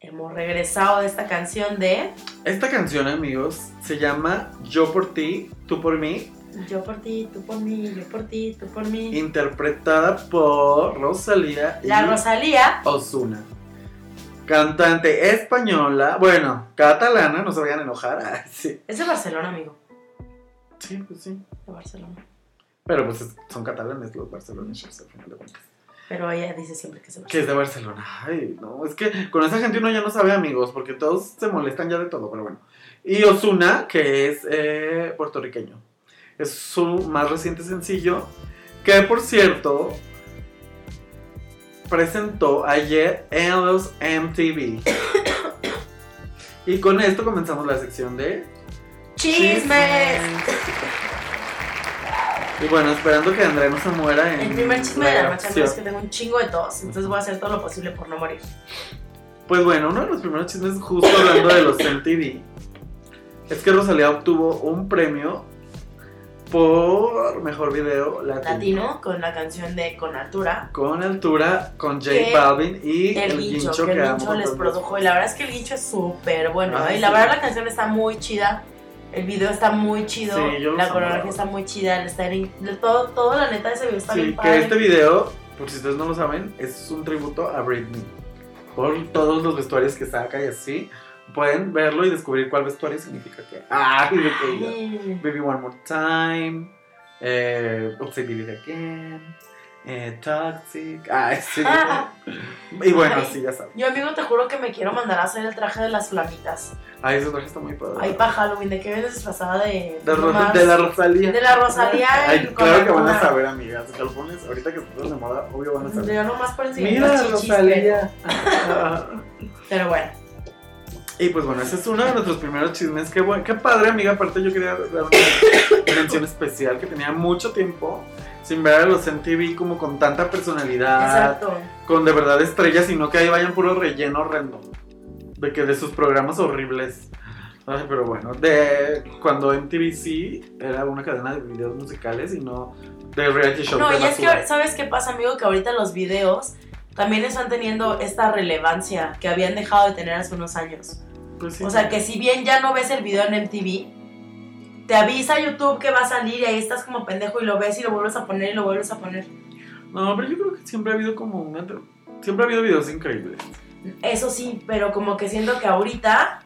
Hemos regresado de esta canción de Esta canción, amigos, se llama Yo por ti, tú por mí, Yo por ti, tú por mí, yo por ti, tú por mí. interpretada por Rosalía y La Rosalía. Ozuna. Cantante española, bueno, catalana, no se vayan a enojar. Ay, sí. Es de Barcelona, amigo. sí, pues sí. De Barcelona. Pero pues es- son catalanes los barceloneses al final de cuentas. Pero ella dice siempre que es de Que es Barcelona. de Barcelona. Ay, no, es que con esa gente uno ya no sabe, amigos, porque todos se molestan ya de todo, pero bueno. Y Ozuna, que es eh, puertorriqueño. Es su más reciente sencillo, que por cierto presentó ayer en los MTV. y con esto comenzamos la sección de ¡Chismes! Y bueno, esperando que Andrea no se muera en El primer chisme de la amigos, es que tengo un chingo de tos. Entonces voy a hacer todo lo posible por no morir. Pues bueno, uno de los primeros chismes, justo hablando de los MTV, es que Rosalía obtuvo un premio por mejor video latino. Latino con la canción de Con Altura. Con altura, con J Que Balvin y El, el, guincho, guincho que el que guincho les produjo. Y la verdad es que el guincho es súper bueno. Ah, ¿eh? Y la sí. verdad la canción está muy chida. El video está muy chido. Sí, la coreografía está muy chida. El styling, de todo, todo la neta ese video está Sí, bien que padre. este video, por si ustedes no lo saben, es un tributo a Britney. Por todos los vestuarios que saca y así. Pueden verlo y descubrir cuál vestuario significa. Ay, que ella- Ay. Baby One More Time, eh, It Again, eh, Toxic, ah, sí. y bueno, Ay. sí, ya sabes. Yo, amigo, te juro que me quiero mandar a hacer el traje de las flamitas. Ay, ese traje está muy padre. Ay, para Halloween, ¿de qué vienes disfrazada de. de, la Rosalía. De la Rosalía. Ay, y con claro que van a saber, amigas. Pones ahorita que estás de moda, obvio van a saber. Yo nomás por enseñar Mira, Rosalía. Ah. Pero bueno. Y pues bueno, ese es uno de nuestros primeros chismes. Qué, buen, qué padre, amiga. Aparte, yo quería dar una mención especial que tenía mucho tiempo sin ver a los MTV como con tanta personalidad, Exacto. con de verdad estrellas, sino que ahí vayan puro relleno horrendo. De que de sus programas horribles. Ay, pero bueno, de cuando MTV sí era una cadena de videos musicales y no de reality shows. No, de y es que, basura. ¿sabes qué pasa, amigo? Que ahorita los videos también están teniendo esta relevancia que habían dejado de tener hace unos años. Pues sí. O sea, que si bien ya no ves el video en MTV, te avisa YouTube que va a salir y ahí estás como pendejo y lo ves y lo vuelves a poner y lo vuelves a poner. No, pero yo creo que siempre ha habido como una. Siempre ha habido videos increíbles. Eso sí, pero como que siento que ahorita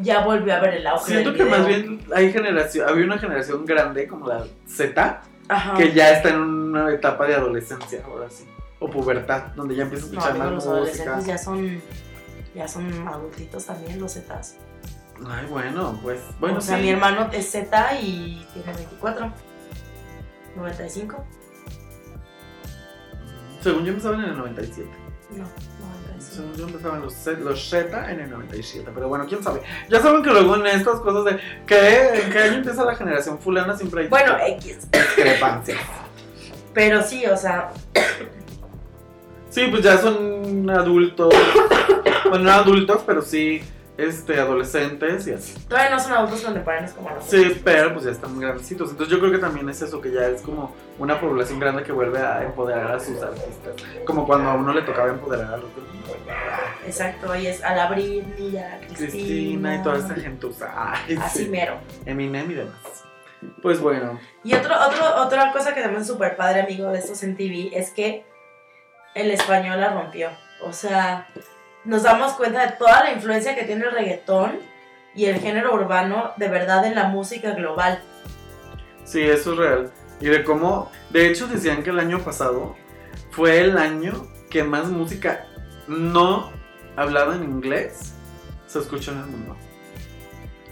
ya volvió a ver el auge Siento del que video. más bien hay generación, había una generación grande como la Z Ajá. que ya está en una etapa de adolescencia ahora sí. O pubertad, donde ya empieza a No, escuchar amigo, más los adolescentes ya son ya son adultitos también, los Zetas. Ay, bueno, pues. Bueno, o sea, sí. mi hermano es Z y tiene 24. 95. Según yo empezaban en el 97. No, 95. Según yo empezaban los, Z- los Z en el 97. Pero bueno, quién sabe. Ya saben que luego en estas cosas de. ¿qué? ¿En qué año empieza la generación fulana? Siempre hay Bueno, X. discrepancias. Pero sí, o sea, Sí, pues ya son adultos. bueno, no adultos, pero sí este, adolescentes y así. todavía no son adultos contemporáneos como nosotros. Sí, pero pues ya están muy grandecitos. Entonces yo creo que también es eso, que ya es como una población grande que vuelve a empoderar a sus artistas. Como cuando a uno le tocaba empoderar a los Exacto, y es a la Britney, a la Cristina. Cristina y toda esa gente usa. Ay, Así sí. mero. Eminem y demás. Pues bueno, Y otro, otro, otra cosa que también es súper padre, amigo, de estos en TV es que el español la rompió. O sea, nos damos cuenta de toda la influencia que tiene el reggaetón y el género urbano de verdad en la música global. sí, eso es real. Y de cómo, de hecho decían que el año pasado fue el año que más música no hablada en inglés se escuchó en el mundo.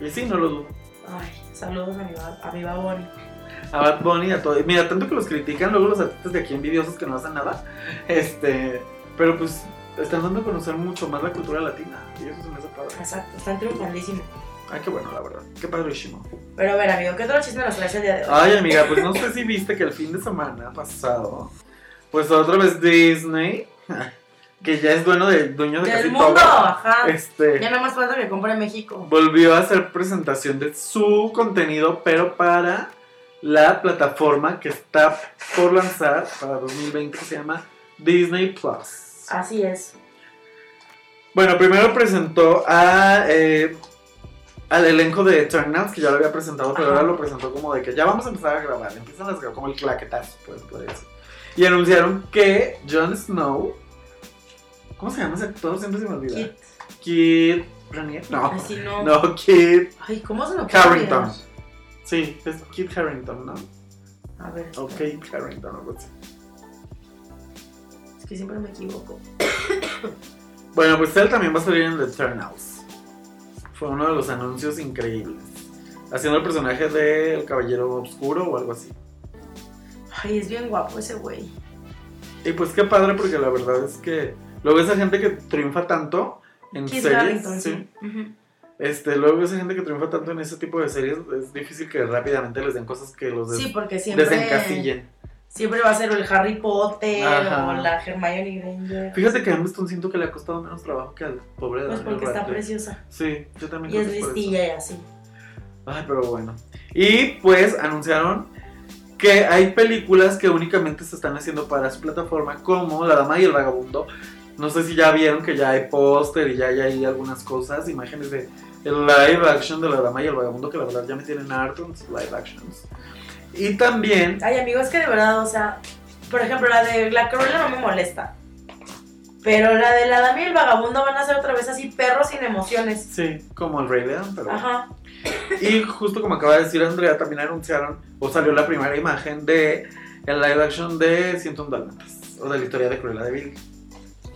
Y sí, no lo dudo. Ay, saludos a mi, a mi. A Bad Bunny, a todo. Mira, tanto que los critican luego los artistas de aquí envidiosos que no hacen nada. Este, pero pues están dando a conocer mucho más la cultura latina. Y eso se me hace padre. Exacto, están triunfandísimos. Ay, qué bueno, la verdad. Qué padrísimo. Pero a ver, amigo, ¿qué otro chisme nos traes el día de hoy? Ay, amiga, pues no sé si viste que el fin de semana pasado, pues otra vez Disney, que ya es dueño de, dueño de Del casi mundo, todo, ajá. este, Ya nada más falta que compre México. volvió a hacer presentación de su contenido, pero para la plataforma que está por lanzar para 2020 que se llama Disney Plus. Así es. Bueno, primero presentó a, eh, al elenco de Eternals, que ya lo había presentado, pero Ajá. ahora lo presentó como de que ya vamos a empezar a grabar. Empiezan a grabar como el claquetazo, pues, por eso. Y anunciaron que Jon Snow. ¿Cómo se llama ese actor? Siempre se me olvida. Kit. Kid. Ranier? No. No. No, Kid Ay, ¿cómo se me puede Harrington. Sí, es Kid Harrington, ¿no? A ver, O Kate Harrington, algo así. es que siempre me equivoco. Bueno, pues él también va a salir en The Eternals. Fue uno de los anuncios increíbles. Haciendo el personaje del Caballero Oscuro o algo así. Ay, es bien guapo ese güey. Y pues qué padre porque la verdad es que luego esa gente que triunfa tanto en Kit series, Harrington, sí, sí. Este, luego esa gente que triunfa tanto en ese tipo de series es difícil que rápidamente les den cosas que los des- Sí, porque siempre. desencasillen. Siempre va a ser el Harry Potter Ajá. o la Hermione Granger. Fíjate que a Stone siento que le ha costado menos trabajo que al pobre de Pues Daniel porque está preciosa. Sí, yo también Y creo es listilla y así. Ay, pero bueno. Y pues anunciaron que hay películas que únicamente se están haciendo para su plataforma, como La Dama y el Vagabundo. No sé si ya vieron que ya hay póster y ya hay ahí algunas cosas, imágenes de el live action de La Dama y el Vagabundo, que la verdad ya me tienen harto live actions. Y también, Ay, amigo, es que de verdad, o sea, por ejemplo, la de la Cruella no me molesta. Pero la de la Dami y el Vagabundo van a ser otra vez así perros sin emociones. Sí, como el Rey León, pero. Ajá. Y justo como acaba de decir Andrea, también anunciaron, o salió la primera imagen de el live action de 101 Dálmatas, o de la historia de Cruella de Vil.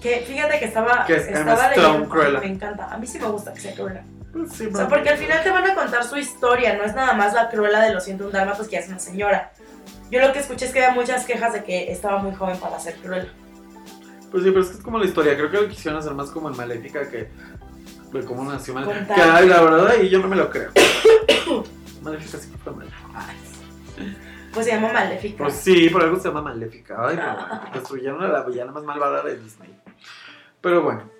Que fíjate que estaba, Que es Emma estaba Stone, leyendo. Cruella. Me encanta. A mí sí me gusta que sea Cruella. Pues sí, O sea, porque al final te van a contar su historia, no es nada más la Cruella de los 101 Dálmatas que ya es una señora. Yo lo que escuché es que había muchas quejas de que estaba muy joven para ser Cruella. Pues sí, pero es que es como la historia. Creo que lo quisieron hacer más como en Maléfica que de cómo nació Maléfica. Que ay, la verdad, ahí yo no me lo creo. Maléfica sí fue mala. Pues se llama Maléfica. Pues sí, por algo se llama Maléfica. Ay, no, destruyeron a la villana más malvada de Disney. Pero bueno.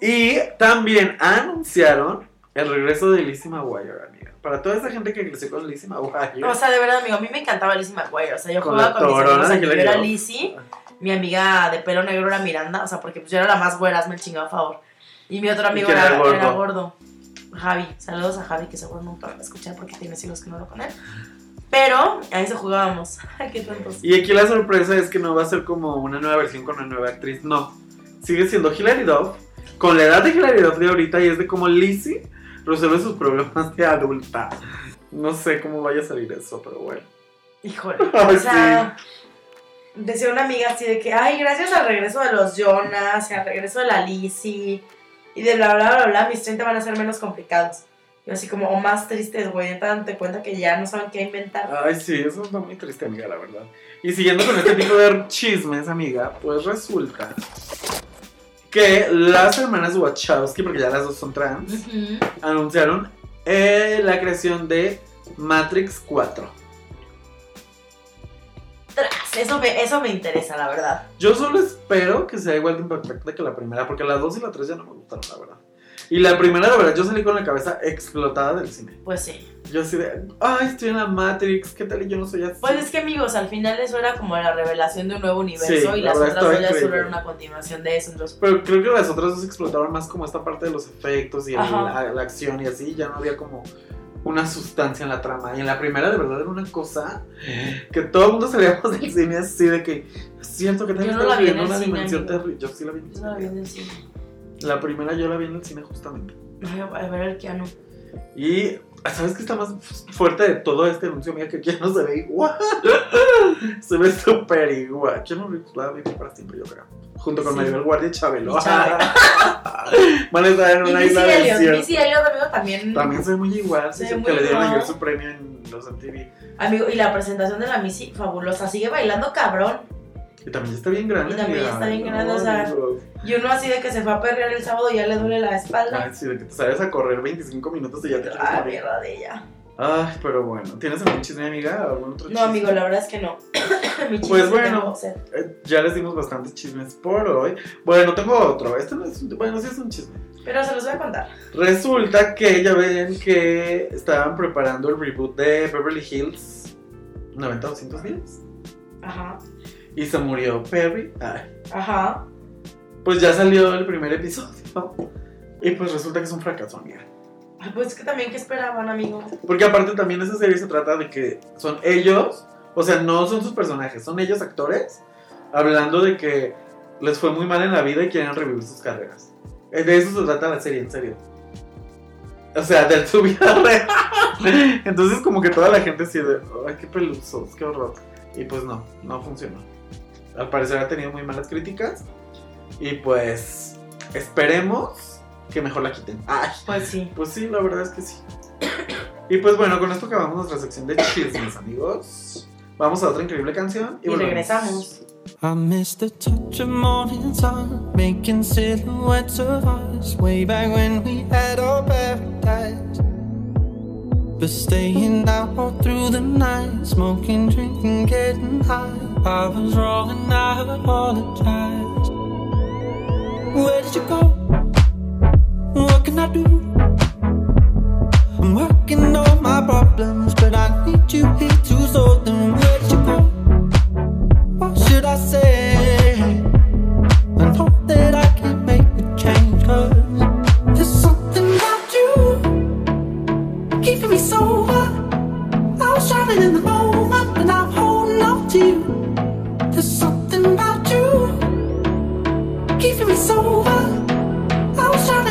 Y también anunciaron el regreso de Lizzie McGuire, amiga. Para toda esa gente que creció con Lizzie McGuire. O sea, de verdad, amigo, a mí me encantaba Lizzie McGuire. O sea, yo Con jugaba con mis amigos. de a que Hillary yo era. Lizzie, mi amiga de pelo negro era Miranda. O sea, porque pues yo era la más güera, me chingaba a favor. Y mi otro amigo era, era el gordo? era gordo. Javi. Saludos a Javi, que seguro nunca lo va a escuchar porque tiene siglos que no lo con él. Pero a eso jugábamos. Ay, qué tontos. Y aquí la sorpresa es que no va a ser como una nueva versión con una nueva actriz. No. Sigue siendo Hilary Duff. Con la edad de Hilary Duff de ahorita y es de como Lizzie resuelve sus problemas de adulta. No sé cómo vaya a salir eso, pero bueno. Híjole. Ay, O sea, decía una amiga así de que, ay, gracias al regreso de los Jonas, y al regreso de la Lizzie, y de bla, bla, bla, bla, mis 30 van a ser menos complicados. Yo así como, o más tristes, güey, dándote cuenta que ya no saben qué inventar. Ay, sí, eso está muy triste, amiga, la verdad. Y siguiendo con este tipo de chismes, amiga, pues resulta que las hermanas Wachowski, porque ya las dos son trans, anunciaron eh, la creación de Matrix 4. Tras, Eso me, eso me interesa, la verdad. Yo solo espero que sea igual de impactante que la primera, porque las dos y la tres ya no me gustaron, la verdad. Y la primera, la verdad, yo salí con la cabeza explotada del cine. Pues sí. Yo así de, ay, estoy en la Matrix, ¿qué tal? Y yo no soy así. Pues es que, amigos, al final eso era como la revelación de un nuevo universo Sí, y la las otras dos ya solo increíble. era una continuación de eso. Entonces, Pero creo que las otras dos explotaron más como esta parte de los efectos y el- la, la acción y así, ya no había como una sustancia en la trama. Y en la primera, de verdad, era una cosa que todo el mundo salíamos del cine así de que siento que Yo también no la vi en una dimensión terrible. Yo sí la vi en el yo no la vi en el cine. La primera yo la vi en el cine justamente. A ver el Keanu. Y ¿sabes qué está más fuerte de todo este anuncio? Mira que Keanu se ve igual. se ve súper igual. Keanu Reeves va a vivir para siempre, yo creo. Junto con Sí. Maribel Guardia y Chabelo. Y Chabelo. Van a estar en una isla Elliott, desierta. Missy Elliott, amigo, también. También se ve muy igual. Se Sí, que muy le dieron ayer su premio en los MTV. Amigo, y la presentación de la Missy, fabulosa. Sigue bailando cabrón. Y también está bien grande. Y también está bien grande, o sea, Y uno así de que se fue a perrear el sábado y ya le duele la espalda. Ay, sí, de que te sales a correr 25 minutos y ya te quieres Ah, mierda de ella. Ay, pero bueno. ¿Tienes algún chisme, amiga? ¿Algún otro No, chisme? amigo, la verdad es que no. Mi Pues es que bueno. Eh, ya les dimos bastantes chismes por hoy. Bueno, tengo otro. Este no es un, bueno, sí es un chisme. Pero se los voy a contar. Resulta que ya ven que estaban preparando el reboot de Beverly Hills 90-210 Ajá. Y se murió Perry. Ay. Ajá. Pues ya salió el primer episodio. Y pues resulta que es un fracaso, amiga. Ay, Pues es que también, ¿qué esperaban, amigo? Porque aparte también esa serie se trata de que son ellos, o sea, no son sus personajes, son ellos actores, hablando de que les fue muy mal en la vida y quieren revivir sus carreras. Eh, De eso se trata la serie, en serio. O sea, de su vida real. Entonces como que toda la gente así de, ay, qué pelusos, qué horror. Y pues no, no funcionó. Al parecer ha tenido muy malas críticas. Y pues esperemos que mejor la quiten. Ay. Pues sí. Pues sí, la verdad es que sí. Y pues bueno, con esto acabamos nuestra sección de chismes, amigos. Vamos a otra increíble canción y, Y volvemos. regresamos. I miss the touch of morning sun, making silhouettes of us way back when we had our paradise. But staying out all through the night, smoking, drinking, getting high. I was wrong and I apologize. Where did you go? What can I do? I'm working on my problems, but I need you here to solve them. Where did you go? What should I say? I know that I can make a change, cause there's something about you keeping me sober. I was drowning in the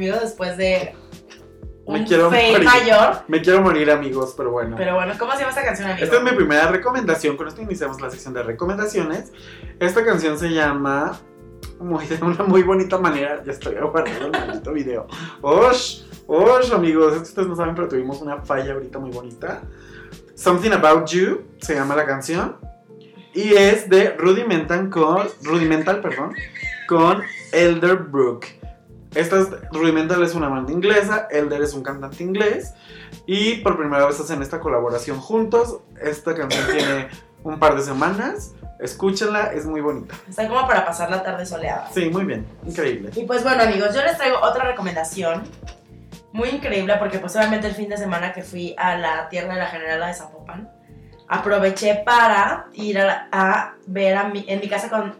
amigo, después de Me un quiero fail morir. mayor. Me quiero morir, amigos, pero bueno. Pero bueno, ¿cómo se llama esta canción, amigo? Esta es mi primera recomendación. Con esto iniciamos la sección de recomendaciones. Esta canción se llama. Muy, de una muy bonita manera. Ya estoy guardando el maldito video. ¡Osh! ¡Osh, amigos! Ustedes no saben, pero tuvimos una falla ahorita muy bonita. Something About You se llama la canción. Y es de Rudimental con. Rudimental, perdón. Con Elder Brook. Esta es, Rudimental es una banda inglesa, Elder es un cantante inglés. Y por primera vez hacen esta colaboración juntos. Esta canción tiene un par de semanas. Escúchenla, es muy bonita. Está como para pasar la tarde soleada. Sí, muy bien, increíble. Y pues bueno, amigos, yo les traigo otra recomendación muy increíble porque pues obviamente el fin de semana que fui a la tierra de la Generala de Zapopan, aproveché para ir a, a ver a mi, en mi casa con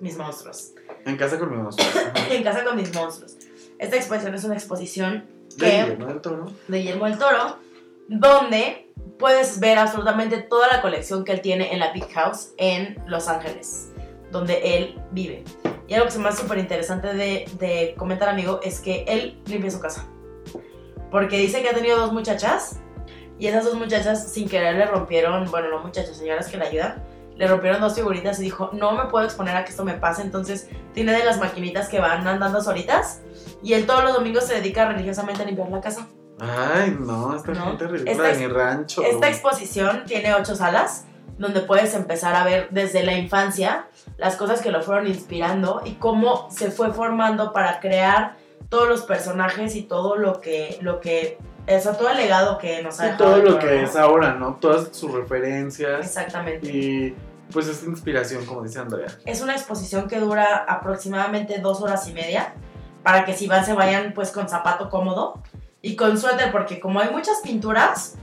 mis monstruos. En casa con mi mamá. en casa con mis monstruos. Esta exposición es una exposición De Guillermo del Toro. de Guillermo del Toro, donde puedes ver absolutamente toda la colección que él tiene en la Big House en Los Ángeles, donde él vive. Y algo que se me hace súper interesante de, de comentar, amigo, es que él limpia su casa. Porque dice que ha tenido dos muchachas y esas dos muchachas sin querer le rompieron, bueno, no muchachas, señoras que le ayudan, le rompieron dos figuritas y dijo, no me puedo exponer a que esto me pase, entonces tiene de las maquinitas que van andando solitas y él todos los domingos se dedica religiosamente a limpiar la casa. Ay, no, esta No, gente ridícula de mi rancho. Esta exposición tiene ocho salas donde puedes empezar a ver desde la infancia las cosas que lo fueron inspirando y cómo se fue formando para crear todos los personajes y todo lo que, lo que, o sea, todo el legado que nos ha dejado todo el lo que es ahora, ¿no? Todas sus referencias. Exactamente. Y pues es inspiración, como dice Andrea. Es una exposición que dura aproximadamente dos horas y media para que si van se vayan pues con zapato cómodo y con suéter porque como hay muchas pinturas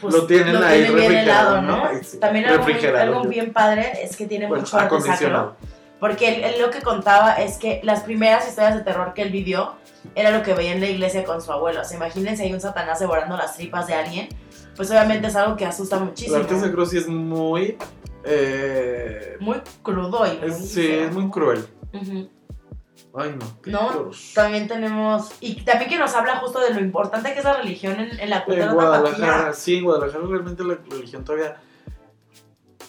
pues Lo tienen ahí tienen bien helado, ¿no? ¿no? Ay, sí. También algo, bien padre es que tiene Bueno, mucho arte acondicionado. sacro porque él, él lo que contaba es que las primeras historias de terror que él vivió era lo que veía en la iglesia con su abuelo. O sea, imagínense hay un satanás devorando las tripas de alguien, pues obviamente es algo que asusta muchísimo. arte sacro sí es muy eh, Muy crudo y muy sí, feo. es muy cruel. Ujú. Ay, no. qué No, horror. también tenemos, y también que nos habla justo de lo importante que es la religión en, en la cultura En Guadalajara, sí, en Guadalajara realmente la religión todavía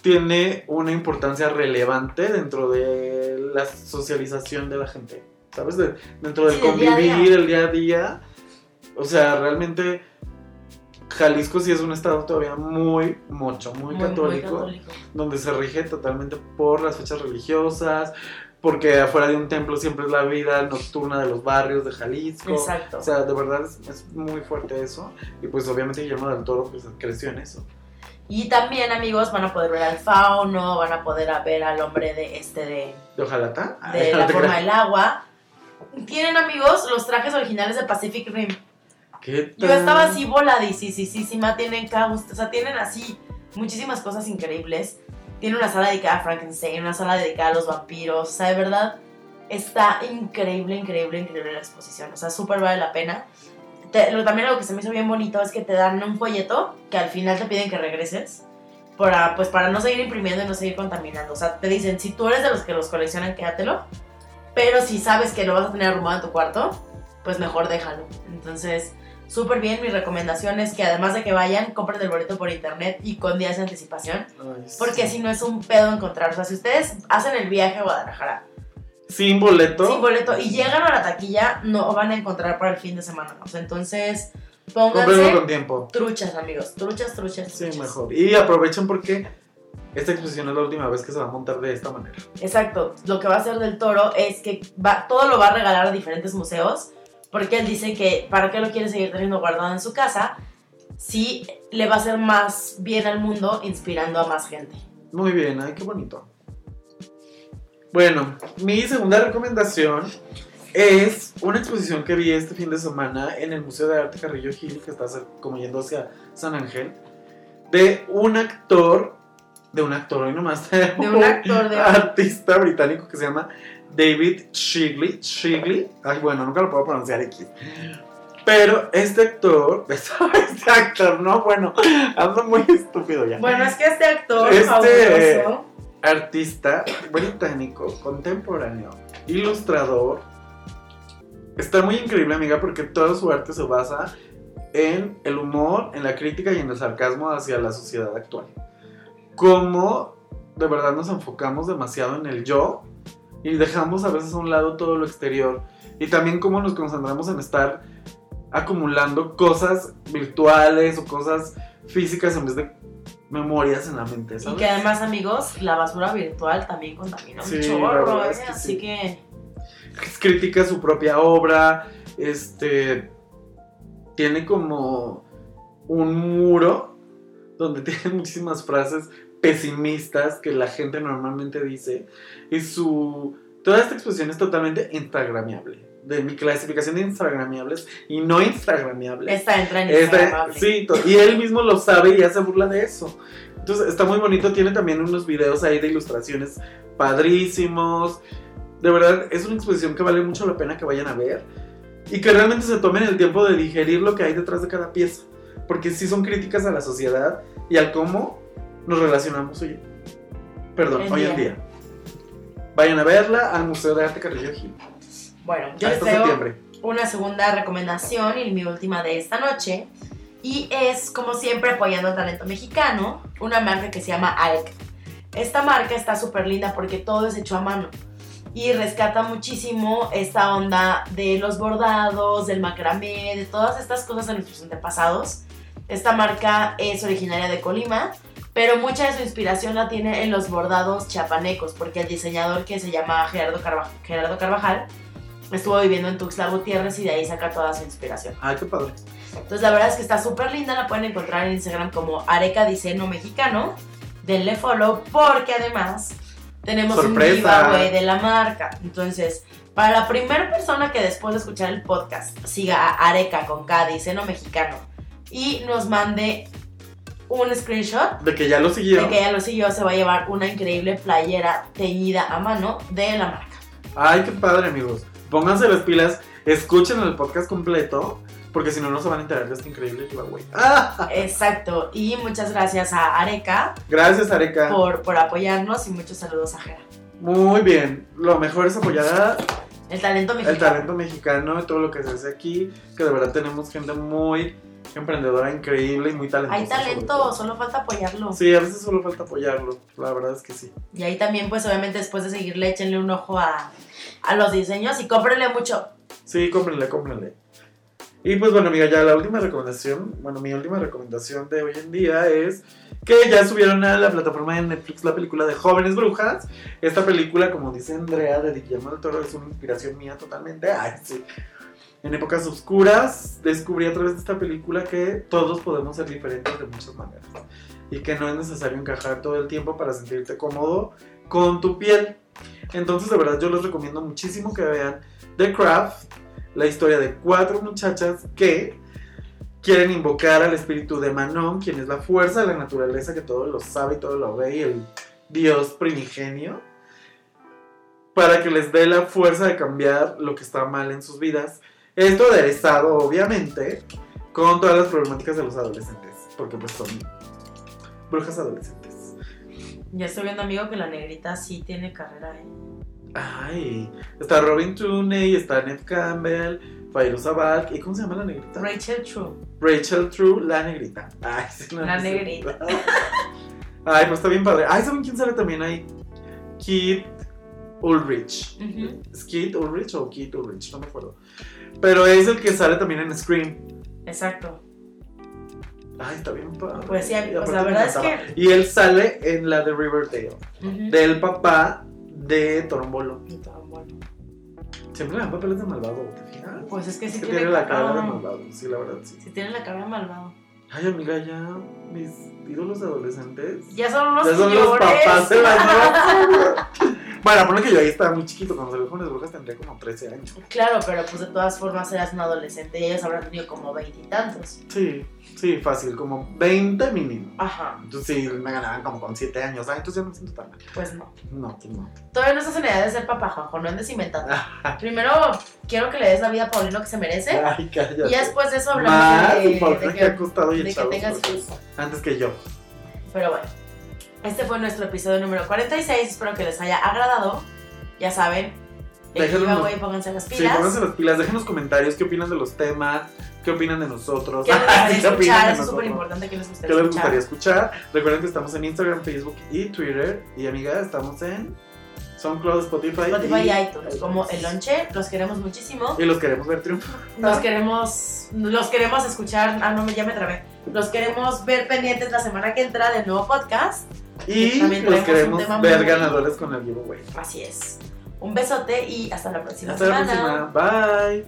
tiene una importancia relevante dentro de la socialización de la gente, ¿sabes? De- dentro del Sí, del día día. convivir, el día a día. O sea, realmente Jalisco sí es un estado todavía muy mocho, muy, Muy- muy católico, católico. donde se rige totalmente por las fechas religiosas, porque afuera de un templo siempre es la vida nocturna de los barrios de Jalisco. Exacto. O sea, de verdad es, es muy fuerte eso. Y pues obviamente Guillermo del Toro pues creció en eso. Y también, amigos, van a poder ver al fauno, van a poder ver al hombre de este de, ¿De ojalata? de la forma del agua. Tienen, amigos, los trajes originales de Pacific Rim. ¿Qué Yo tal? estaba así voladísima, tienen caos, o sea, tienen así muchísimas cosas increíbles. Tiene una sala dedicada a Frankenstein, una sala dedicada a los vampiros, o sea, de verdad está increíble, increíble, increíble la exposición, o sea, súper vale la pena. Te- lo, también algo que se me hizo bien bonito es que te dan un folleto que al final te piden que regreses para, pues, para no seguir imprimiendo y no seguir contaminando. O sea, te dicen, si tú eres de los que los coleccionan, quédatelo, pero si sabes que lo vas a tener arrumado en tu cuarto, pues mejor déjalo. Entonces, súper bien. Mi recomendación es que además de que vayan, compren el boleto por internet y con días de anticipación. Ay, sí. Porque si no es un pedo encontrar. O sea, si ustedes hacen el viaje a Guadalajara Sin boleto. sin boleto y llegan a la taquilla, no van a encontrar para el fin de semana. O sea, entonces pónganse con tiempo. truchas, amigos. Truchas, truchas, Sí, truchas. mejor. Y aprovechen porque esta exposición es la última vez que se va a montar de esta manera. Exacto. Lo que va a hacer del toro es que va, todo lo va a regalar a diferentes museos. Porque él dice que para qué lo quiere seguir teniendo guardado en su casa si le va a hacer más bien al mundo inspirando a más gente. Muy bien, ay, qué bonito. Bueno, mi segunda recomendación es una exposición que vi este fin de semana en el Museo de Arte Carrillo Gil, que está como yendo hacia San Ángel, de un actor, de un actor hoy nomás, de un actor, de un- artista británico que se llama David Shigley. Shigley, ay, bueno, nunca lo puedo pronunciar aquí. Pero este actor, este actor, no, bueno, ando muy estúpido ya Bueno, es que este actor Este- fabuloso. Artista británico, contemporáneo, ilustrador. Está muy increíble, amiga, porque todo su arte se basa en el humor, en la crítica y en el sarcasmo hacia la sociedad actual. Cómo de verdad nos enfocamos demasiado en el yo y dejamos a veces a un lado todo lo exterior. Y también cómo nos concentramos en estar acumulando cosas virtuales o cosas físicas en vez de memorias en la mente. Y ¿sabes? que además, amigos, la basura virtual también contamina Sí, chorro, ¿eh? es que Así sí. que critica su propia obra, este tiene como un muro donde tiene muchísimas frases pesimistas que la gente normalmente dice y su toda esta exposición es totalmente instagramiable. De mi clasificación de instagramiables y no instagramiables. esta entra en Instagramable. sí, y él mismo lo sabe y hace burla de eso. Entonces está muy bonito, tiene también unos videos ahí de ilustraciones padrísimos. De verdad, es una exposición que vale mucho la pena que vayan a ver y que realmente se tomen el tiempo de digerir lo que hay detrás de cada pieza. Porque sí son críticas a la sociedad y al cómo nos relacionamos hoy, perdón, En hoy en día. día. Vayan a verla al Museo de Arte Carrillo Gil. Bueno, yo les traigo una segunda recomendación y mi última de esta noche. Y es, como siempre, apoyando al talento mexicano, una marca que se llama Alc. Esta marca está súper linda porque todo es hecho a mano. Y rescata muchísimo esta onda de los bordados, del macramé, de todas estas cosas de nuestros antepasados. Esta marca es originaria de Colima, pero mucha de su inspiración la tiene en los bordados chapanecos, porque el diseñador que se llama Gerardo, Carva- Gerardo Carvajal estuvo viviendo en Tuxtla Gutiérrez y de ahí saca toda su inspiración. Ay, qué padre. Entonces la verdad es que está súper linda, la pueden encontrar en Instagram como Areca Diseño Mexicano. Denle follow porque además tenemos Sorpresa. un giveaway de la marca. Entonces, para la primera persona que después de escuchar el podcast siga a Areca con K Diseño Mexicano y nos mande un screenshot De que ya lo siguió. de que ella lo siguió, se va a llevar una increíble playera teñida a mano de la marca. Ay, qué padre, amigos. Pónganse las pilas, escuchen el podcast completo porque si no, no se van a enterar de este increíble giveaway. ¡Ah! Exacto. Y muchas gracias a Areca Gracias, Areca. por, por apoyarnos y muchos saludos a Jera. Muy bien. Lo mejor es apoyar a El talento mexicano. el talento mexicano y todo lo que se hace aquí, que de verdad tenemos gente muy emprendedora, increíble y muy talentosa. Hay talento, solo falta apoyarlo. Sí, a veces solo falta apoyarlo, la verdad es que sí. Y ahí también, pues obviamente después de seguirle, échenle un ojo a, a los diseños y cómprenle mucho. Sí, cómprenle, cómprenle. Y pues bueno, amiga, ya la última recomendación, bueno, mi última recomendación de hoy en día es que ya subieron a la plataforma de Netflix la película de Jóvenes Brujas. Esta película, como dice Andrea de Guillermo del Toro, es una inspiración mía totalmente. Ay, sí. En épocas oscuras descubrí a través de esta película que todos podemos ser diferentes de muchas maneras. Y que no es necesario encajar todo el tiempo para sentirte cómodo con tu piel. Entonces, de verdad, yo les recomiendo muchísimo que vean The Craft, la historia de cuatro muchachas que quieren invocar al espíritu de Manon, quien es la fuerza de la naturaleza que todo lo sabe y todo lo ve, y el dios primigenio, para que les dé la fuerza de cambiar lo que está mal en sus vidas. Esto aderezado, obviamente, con todas las problemáticas de los adolescentes, porque pues son brujas adolescentes. Ya estoy viendo, amigo, que la negrita sí tiene carrera, ¿eh? Ay, está Robin Tooney, está Ned Campbell, Fairuza Balk, ¿y cómo se llama la negrita? Rachel True. Rachel True, la negrita. Ay, sí, no, La no sé. negrita. Ay, pues está bien padre. Ay, ¿saben quién sale también ahí? Kid Ulrich. Ujú. ¿Es Kid Ulrich o Kid Ulrich? No me acuerdo. Pero es el que sale también en Scream. Exacto. Ay, está bien padre. Pues sí, pues la verdad es que- Y él sale en la de Riverdale. Ujú. Del papá de Torombolo. Todo, bueno. Siempre le dan papeles de malvado, ¿te fijas? Pues es que sí Es que tiene, tiene la cara de malvado. Sí, la verdad, sí. Sí tiene la cara de malvado. Ay, amiga, ya mis ídolos adolescentes. Ya son unos Ya son los papás de las nuevas. Bueno, ponle que yo ahí estaba muy chiquito. Cuando salió Jóvenes Brujas tendría como 13 años. Claro, pero pues de todas formas eras un adolescente y ellos habrán tenido como veintitantos. Sí, sí, fácil. Como 20 mínimo. Ajá, Entonces sí, me ganaban como con 7 años. Ay, entonces ya no me siento tan mal. pues no. No, pues no. Todavía no estás en edad de ser papá, Juanjo, no andes inventando. Ah. Primero quiero que le des la vida a Paulino que se merece. Ay, cállate. Y después de eso hablamos Más, de, por de que ha que, costado y de que tengas hijos. Antes que yo. Pero bueno, este fue nuestro episodio número 46. Espero que les haya agradado. Ya saben, Déjenos- pónganse las Sí, pilas. pónganse las pilas. Déjenos comentarios. ¿Qué opinan de los temas? ¿Qué opinan de nosotros? ¿Qué gustaría ¿Qué opinan de Es súper importante que les guste ¿Qué les gustaría escuchar? Recuerden que estamos en Instagram, Facebook y Twitter. Y amiga, estamos en SoundCloud, Spotify, Spotify y iTunes, como el lonche, los queremos muchísimo. Y los queremos ver triunfar. Los queremos, los queremos escuchar, ah no, ya me trabé. Los queremos ver pendientes la semana que entra del nuevo podcast. Y los queremos ver ganadores con el giveaway. Así es. Un besote y hasta la próxima Hasta la semana. próxima. Bye.